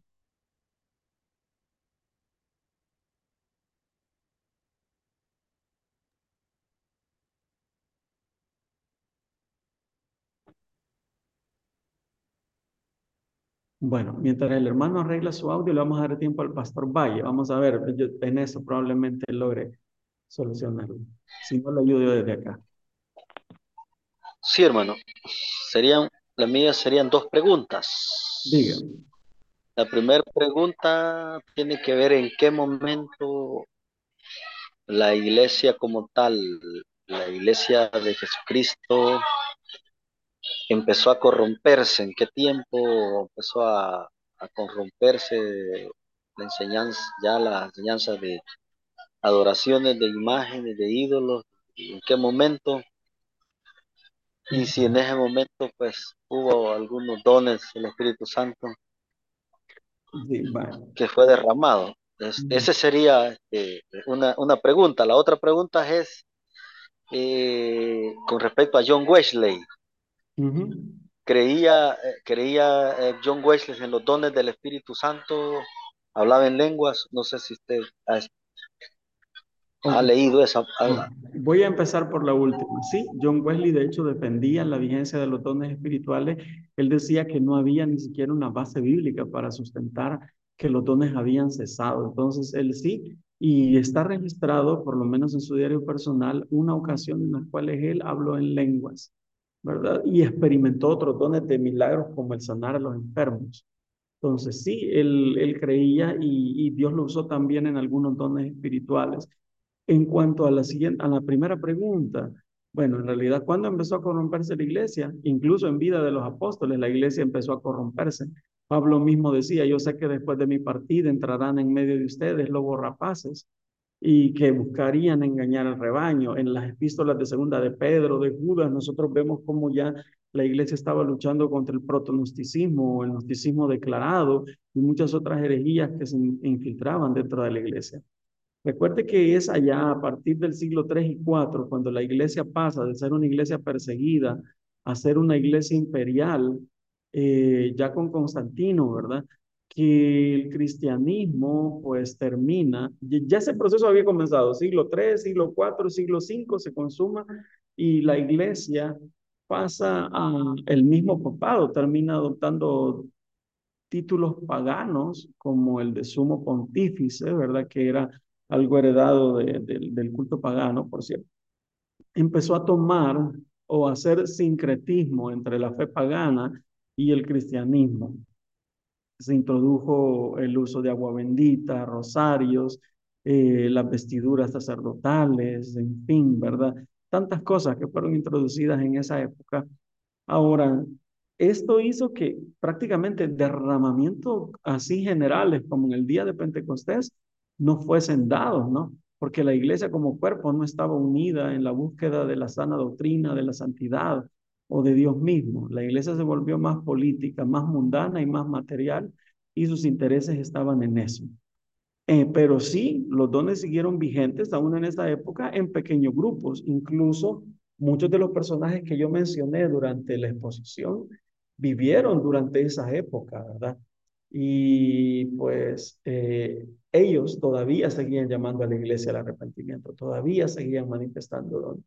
Bueno, mientras el hermano arregla su audio, le vamos a dar tiempo al pastor Valle. Vamos a ver, en eso probablemente logre solucionarlo. Si no, le ayudo desde acá. Sí, hermano. Serían, las mías serían dos preguntas. Diga. La primera pregunta tiene que ver en qué momento la iglesia como tal, la iglesia de Jesucristo, empezó a corromperse? ¿En qué tiempo empezó a, corromperse la enseñanza, ya la enseñanza de adoraciones de imágenes, de ídolos? ¿En qué momento? Y si en ese momento pues hubo algunos dones del Espíritu Santo que fue derramado. ese sería eh, una, una, pregunta. La otra pregunta es eh, con respecto a John Wesley. Creía, eh, creía eh, John Wesley en los dones del Espíritu Santo, hablaba en lenguas, no sé si usted ha, leído esa. Voy a empezar por la última. Sí, John Wesley de hecho defendía la vigencia de los dones espirituales. Él decía que no había ni siquiera una base bíblica para sustentar que los dones habían cesado. Entonces, él sí, y está registrado, por lo menos en su diario personal, una ocasión en la cual él habló en lenguas. ¿verdad? Y experimentó otros dones de milagros como el sanar a los enfermos. Entonces, sí, él, él creía y, Dios lo usó también en algunos dones espirituales. En cuanto a la, siguiente, a la primera pregunta, bueno, en realidad, ¿cuándo empezó a corromperse la iglesia? Incluso en vida de los apóstoles, la iglesia empezó a corromperse. Pablo mismo decía, yo sé que después de mi partida entrarán en medio de ustedes lobos rapaces y que buscarían engañar al rebaño. En las epístolas de segunda de Pedro, de Judas, nosotros vemos cómo ya la iglesia estaba luchando contra el protonosticismo, el gnosticismo declarado y muchas otras herejías que se infiltraban dentro de la iglesia. Recuerde que es allá a partir del siglo 3 y 4 cuando la iglesia pasa de ser una iglesia perseguida a ser una iglesia imperial, eh, ya con Constantino, ¿verdad? que el cristianismo pues termina, ya ese proceso había comenzado, siglo III, siglo IV, siglo V se consuma y la iglesia pasa a el mismo papado, termina adoptando títulos paganos como el de sumo pontífice, ¿verdad? Que era algo heredado del culto pagano, por cierto. Empezó a tomar o a hacer sincretismo entre la fe pagana y el cristianismo se introdujo el uso de agua bendita, rosarios, eh, las vestiduras sacerdotales, en fin, ¿verdad? Tantas cosas que fueron introducidas en esa época. Ahora, esto hizo que prácticamente derramamientos así generales como en el día de Pentecostés no fuesen dados, ¿no? Porque la iglesia como cuerpo no estaba unida en la búsqueda de la sana doctrina, de la santidad, o de Dios mismo. La iglesia se volvió más política, más mundana y más material y sus intereses estaban en eso. Eh, pero sí, los dones siguieron vigentes aún en esa época en pequeños grupos. Incluso muchos de los personajes que yo mencioné durante la exposición vivieron durante esa época, ¿verdad? Y pues eh, ellos todavía seguían llamando a la iglesia al arrepentimiento, todavía seguían manifestando dones.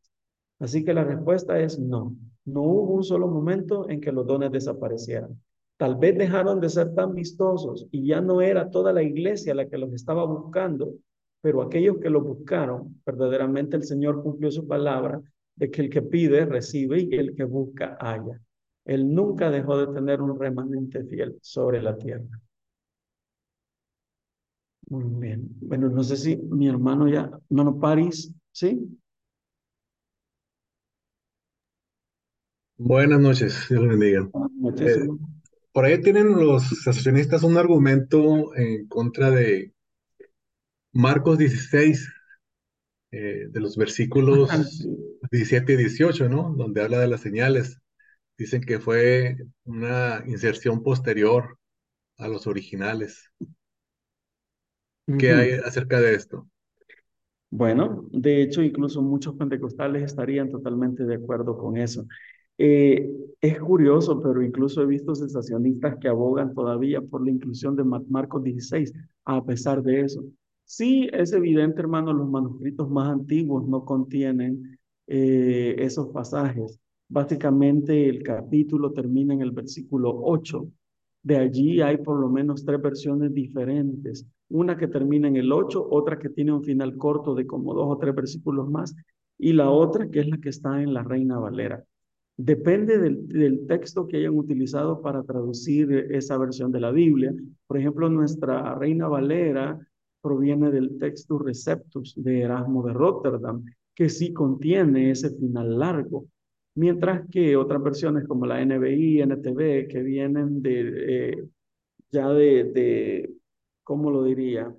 Así que la respuesta es no. No hubo un solo momento en que los dones desaparecieran. Tal vez dejaron de ser tan vistosos y ya no era toda la iglesia la que los estaba buscando, pero aquellos que los buscaron, verdaderamente el Señor cumplió su palabra de que el que pide recibe y el que busca halla. Él nunca dejó de tener un remanente fiel sobre la tierra. Muy bien. Bueno, no sé si mi hermano ya, hermano París, ¿sí? Buenas noches, Dios los bendiga. Eh, por ahí tienen los asociacionistas un argumento en contra de Marcos 16, eh, de los versículos 17 y 18, ¿no? Donde habla de las señales. Dicen que fue una inserción posterior a los originales. ¿Qué hay acerca de esto? Bueno, de hecho, incluso muchos pentecostales estarían totalmente de acuerdo con eso. Eh, es curioso, pero incluso he visto sensacionistas que abogan todavía por la inclusión de Marcos 16, a pesar de eso. Sí, es evidente, hermano, los manuscritos más antiguos no contienen eh, esos pasajes. Básicamente el capítulo termina en el versículo 8. De allí hay por lo menos tres versiones diferentes. Una que termina en el 8, otra que tiene un final corto de como dos o tres versículos más, y la otra que es la que está en la Reina Valera. Depende del, texto que hayan utilizado para traducir esa versión de la Biblia. Por ejemplo, nuestra Reina Valera proviene del texto Receptus de Erasmo de Rotterdam, que sí contiene ese final largo. Mientras que otras versiones como la NBI, NTV, que vienen de, eh, ya de, de, ¿cómo lo diría?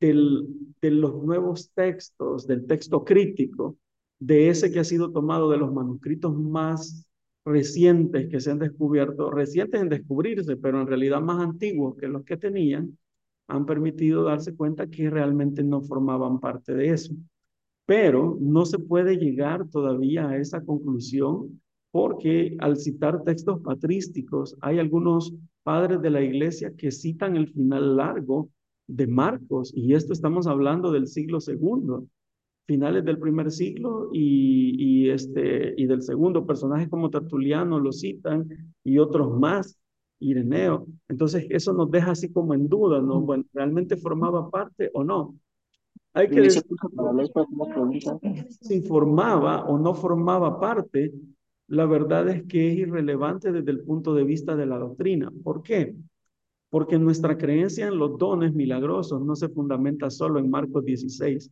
Del, de los nuevos textos, del texto crítico, de ese que ha sido tomado de los manuscritos más recientes que se han descubierto, recientes en descubrirse, pero en realidad más antiguos que los que tenían, han permitido darse cuenta que realmente no formaban parte de eso. Pero no se puede llegar todavía a esa conclusión porque al citar textos patrísticos, hay algunos padres de la iglesia que citan el final largo de Marcos, y esto estamos hablando del siglo segundo finales del primer siglo y, este, y del segundo. Personajes como Tertuliano lo citan y otros más, Ireneo. Entonces, eso nos deja así como en duda, ¿no? Bueno, ¿realmente formaba parte o no? Hay que decir si formaba o no formaba parte, la verdad es que es irrelevante desde el punto de vista de la doctrina. ¿Por qué? Porque nuestra creencia en los dones milagrosos no se fundamenta solo en Marcos 16,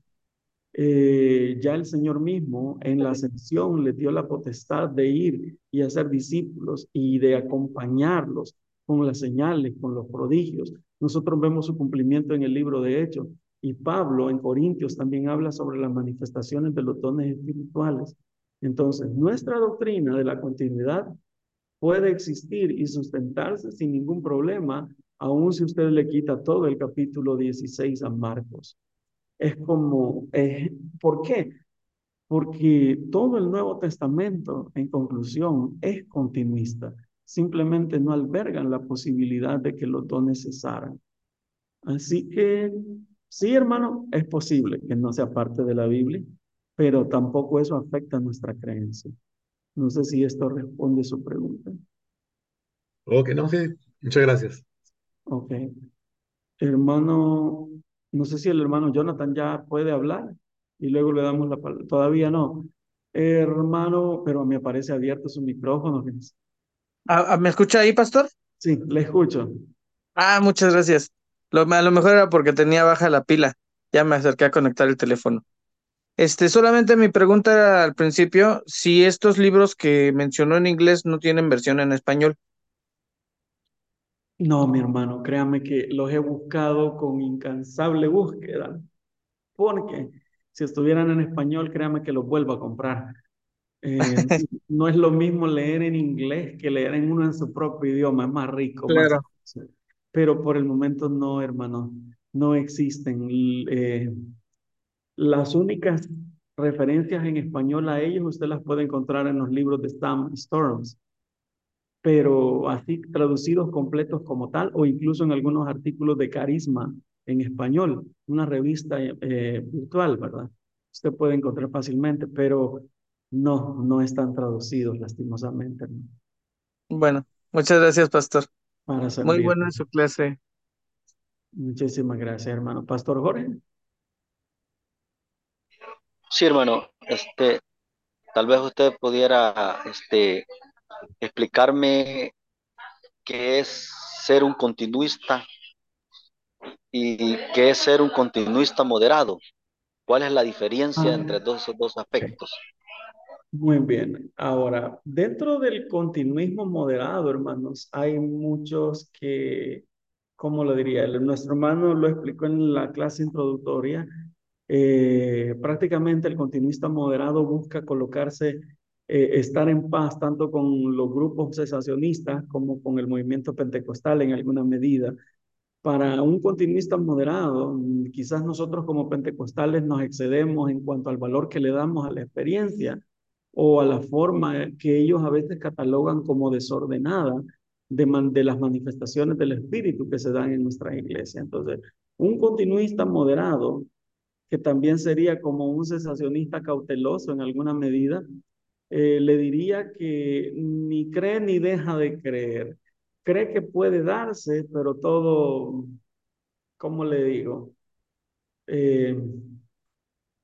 eh, ya el Señor mismo en la ascensión le dio la potestad de ir y hacer discípulos y de acompañarlos con las señales, con los prodigios. Nosotros vemos su cumplimiento en el libro de Hechos y Pablo en Corintios también habla sobre las manifestaciones de los dones espirituales. Entonces, nuestra doctrina de la continuidad puede existir y sustentarse sin ningún problema, aun si usted le quita todo el capítulo 16 a Marcos es como, eh, ¿por qué? Porque todo el Nuevo Testamento, en conclusión, es continuista. Simplemente no albergan la posibilidad de que los dones cesaran. Así que, sí, hermano, es posible que no sea parte de la Biblia, pero tampoco eso afecta nuestra creencia. No sé si esto responde su pregunta. Ok, no, sí, muchas gracias. Ok. Hermano no sé si el hermano Jonathan ya puede hablar y luego le damos la palabra. Todavía no. Hermano, pero me aparece abierto su micrófono. Ah, ah, ¿Me escucha ahí, pastor? Sí, le escucho. Ah, muchas gracias. Lo, a lo mejor era porque tenía baja la pila. Ya me acerqué a conectar el teléfono. Este, solamente mi pregunta era al principio si estos libros que mencionó en inglés no tienen versión en español. No, mi hermano, créame que los he buscado con incansable búsqueda, porque si estuvieran en español, créame que los vuelvo a comprar. Eh, [LAUGHS] no es lo mismo leer en inglés que leer en uno en su propio idioma, es más rico. Claro. Pero por el momento no, hermano, no existen. Eh, las únicas referencias en español a ellos usted las puede encontrar en los libros de Sam Storms. pero así traducidos completos como tal, o incluso en algunos artículos de carisma en español, una revista eh, virtual, ¿verdad? Usted puede encontrar fácilmente, pero no, no están traducidos lastimosamente. Bueno, muchas gracias, pastor. Muy buena su clase. Muchísimas gracias, hermano. Pastor Jorge. Sí, hermano, este, tal vez usted pudiera, este, explicarme qué es ser un continuista y qué es ser un continuista moderado. ¿Cuál es la diferencia ah. entre esos dos aspectos? Muy bien. Ahora, dentro del continuismo moderado, hermanos, hay muchos que, ¿cómo lo diría? Nuestro hermano lo explicó en la clase introductoria. Eh, prácticamente el continuista moderado busca colocarse, eh, estar en paz tanto con los grupos cesacionistas como con el movimiento pentecostal en alguna medida. Para un continuista moderado, quizás nosotros como pentecostales nos excedemos en cuanto al valor que le damos a la experiencia o a la forma que ellos a veces catalogan como desordenada de, las manifestaciones del Espíritu que se dan en nuestra iglesia. Entonces, un continuista moderado, que también sería como un cesacionista cauteloso en alguna medida, eh, le diría que ni cree ni deja de creer. Cree que puede darse, pero todo, ¿cómo le digo? Eh,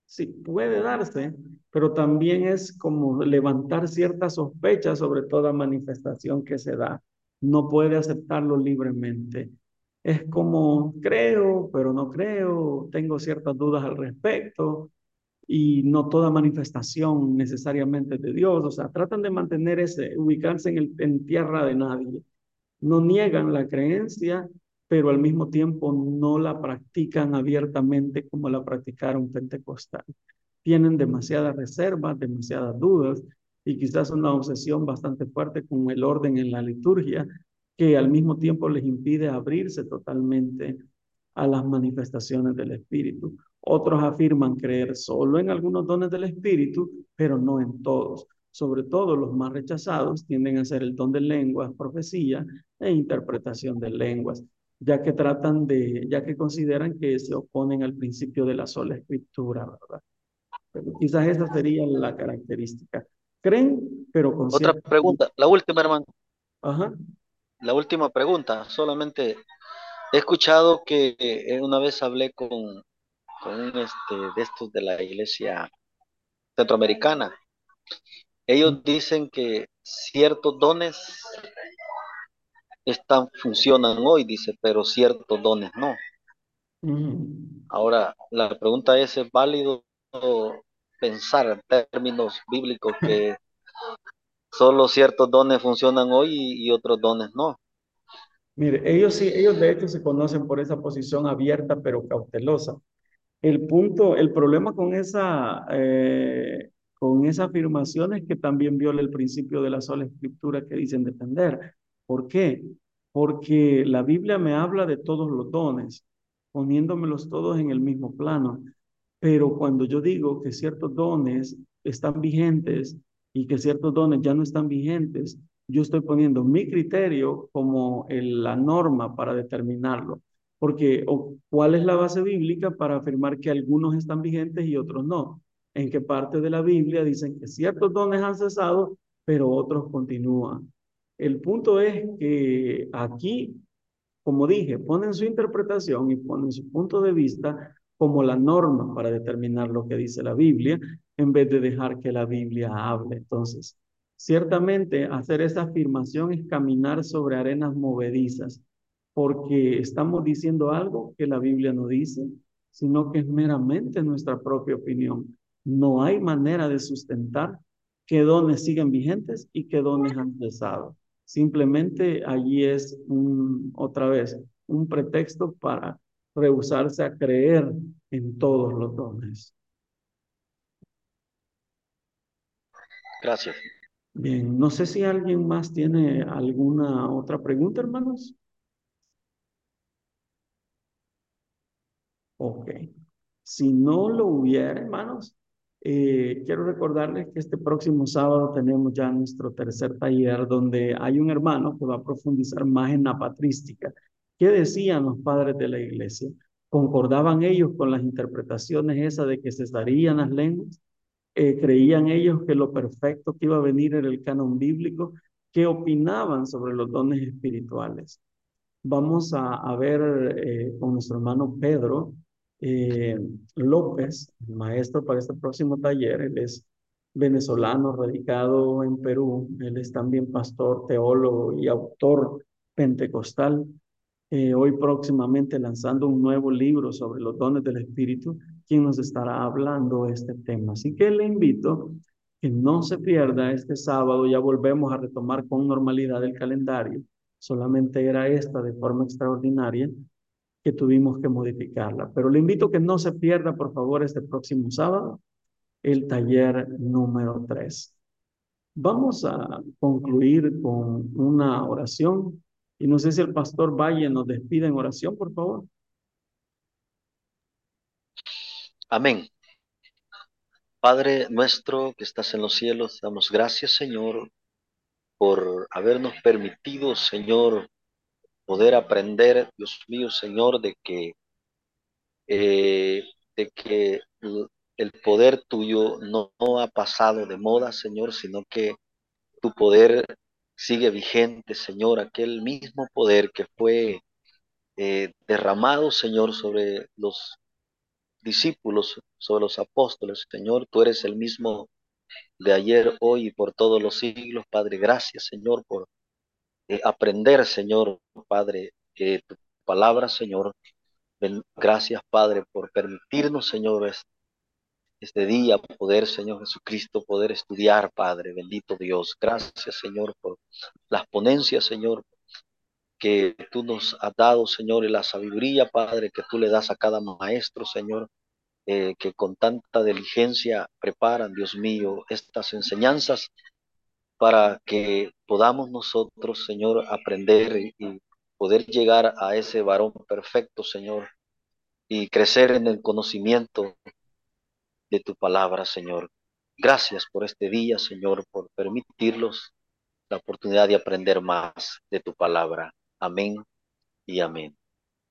sí, puede darse, pero también es como levantar ciertas sospechas sobre toda manifestación que se da. No puede aceptarlo libremente. Es como creo, pero no creo, tengo ciertas dudas al respecto y no toda manifestación necesariamente de Dios. O sea, tratan de mantener ese, ubicarse en, el, en tierra de nadie. No niegan la creencia, pero al mismo tiempo no la practican abiertamente como la practicaron pentecostal tienen demasiadas reservas, demasiadas dudas y quizás una obsesión bastante fuerte con el orden en la liturgia que al mismo tiempo les impide abrirse totalmente a las manifestaciones del Espíritu. Otros afirman creer solo en algunos dones del Espíritu, pero no en todos. Sobre todo los más rechazados tienden a ser el don de lenguas, profecía e interpretación de lenguas, ya que tratan de, ya que consideran que se oponen al principio de la sola escritura, ¿verdad? Quizás esa sería la característica. Creen, pero con Otra pregunta, la última, hermano. Ajá. La última pregunta, solamente he escuchado que eh, una vez hablé con, con un este, de estos de la iglesia centroamericana. Ellos dicen que ciertos dones están, funcionan hoy, dice, pero ciertos dones no. Ahora, la pregunta es, ¿es válido pensar en términos bíblicos que solo ciertos dones funcionan hoy y, otros dones no. Mire, ellos sí, ellos de hecho se conocen por esa posición abierta pero cautelosa. El punto, el problema con esa, eh, con esa afirmación es que también viola el principio de la sola escritura que dicen defender. ¿Por qué? Porque la Biblia me habla de todos los dones, poniéndomelos todos en el mismo plano. Pero cuando yo digo que ciertos dones están vigentes y que ciertos dones ya no están vigentes, yo estoy poniendo mi criterio como la norma para determinarlo. Porque ¿cuál es la base bíblica para afirmar que algunos están vigentes y otros no? En qué parte de la Biblia dicen que ciertos dones han cesado, pero otros continúan. El punto es que aquí, como dije, ponen su interpretación y ponen su punto de vista, como la norma para determinar lo que dice la Biblia, en vez de dejar que la Biblia hable. Entonces, ciertamente hacer esa afirmación es caminar sobre arenas movedizas, porque estamos diciendo algo que la Biblia no dice, sino que es meramente nuestra propia opinión. No hay manera de sustentar qué dones siguen vigentes y qué dones han cesado. Simplemente allí es otra vez un pretexto para rehusarse a creer en todos los dones. Gracias. Bien, no sé si alguien más tiene alguna otra pregunta, hermanos. Ok. Si no lo hubiera, hermanos, Eh, quiero recordarles que este próximo sábado tenemos ya nuestro tercer taller donde hay un hermano que va a profundizar más en la patrística. ¿Qué decían los padres de la iglesia? ¿Concordaban ellos con las interpretaciones esas de que cesarían las lenguas? Eh, ¿Creían ellos que lo perfecto que iba a venir era el canon bíblico? ¿Qué opinaban sobre los dones espirituales? Vamos a, ver eh, con nuestro hermano Pedro eh, López, maestro para este próximo taller. Él es venezolano, radicado en Perú. Él es también pastor, teólogo y autor pentecostal. Eh, hoy próximamente lanzando un nuevo libro sobre los dones del Espíritu, quien nos estará hablando este tema. Así que le invito que no se pierda este sábado, ya volvemos a retomar con normalidad el calendario. Solamente era esta de forma extraordinaria que tuvimos que modificarla. Pero le invito que no se pierda, por favor, este próximo sábado, el taller número 3. Vamos a concluir con una oración y no sé si el pastor Valle nos despide en oración, por favor. Amén. Padre nuestro que estás en los cielos, damos gracias, Señor, por habernos permitido, Señor, poder aprender, Dios mío, Señor, de que, eh, de que el poder tuyo no, ha pasado de moda, Señor, sino que tu poder sigue vigente, Señor, aquel mismo poder que fue eh, derramado, Señor, sobre los discípulos, sobre los apóstoles, Señor, tú eres el mismo de ayer, hoy y por todos los siglos, Padre, gracias, Señor, por eh, aprender, Señor, Padre, que tu palabra, Señor. Gracias, Padre, por permitirnos, Señor, este día poder, Señor Jesucristo, poder estudiar, Padre, bendito Dios. Gracias, Señor, por las ponencias, Señor, que tú nos has dado, Señor, y la sabiduría, Padre, que tú le das a cada maestro, Señor, eh, que con tanta diligencia preparan, Dios mío, estas enseñanzas para que podamos nosotros, Señor, aprender y poder llegar a ese varón perfecto, Señor, y crecer en el conocimiento de tu palabra, Señor. Gracias por este día, Señor, por permitirlos la oportunidad de aprender más de tu palabra. Amén y amén.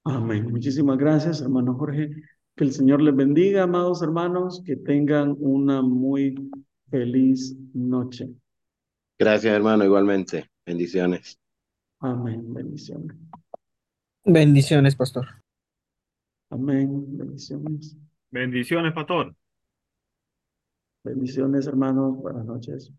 Amén. Muchísimas gracias, hermano Jorge. Que el Señor les bendiga, amados hermanos, que tengan una muy feliz noche. Gracias, hermano, igualmente. Bendiciones. Amén. Bendiciones. Bendiciones, pastor. Amén. Bendiciones. Bendiciones, pastor. Bendiciones, hermanos. Buenas noches.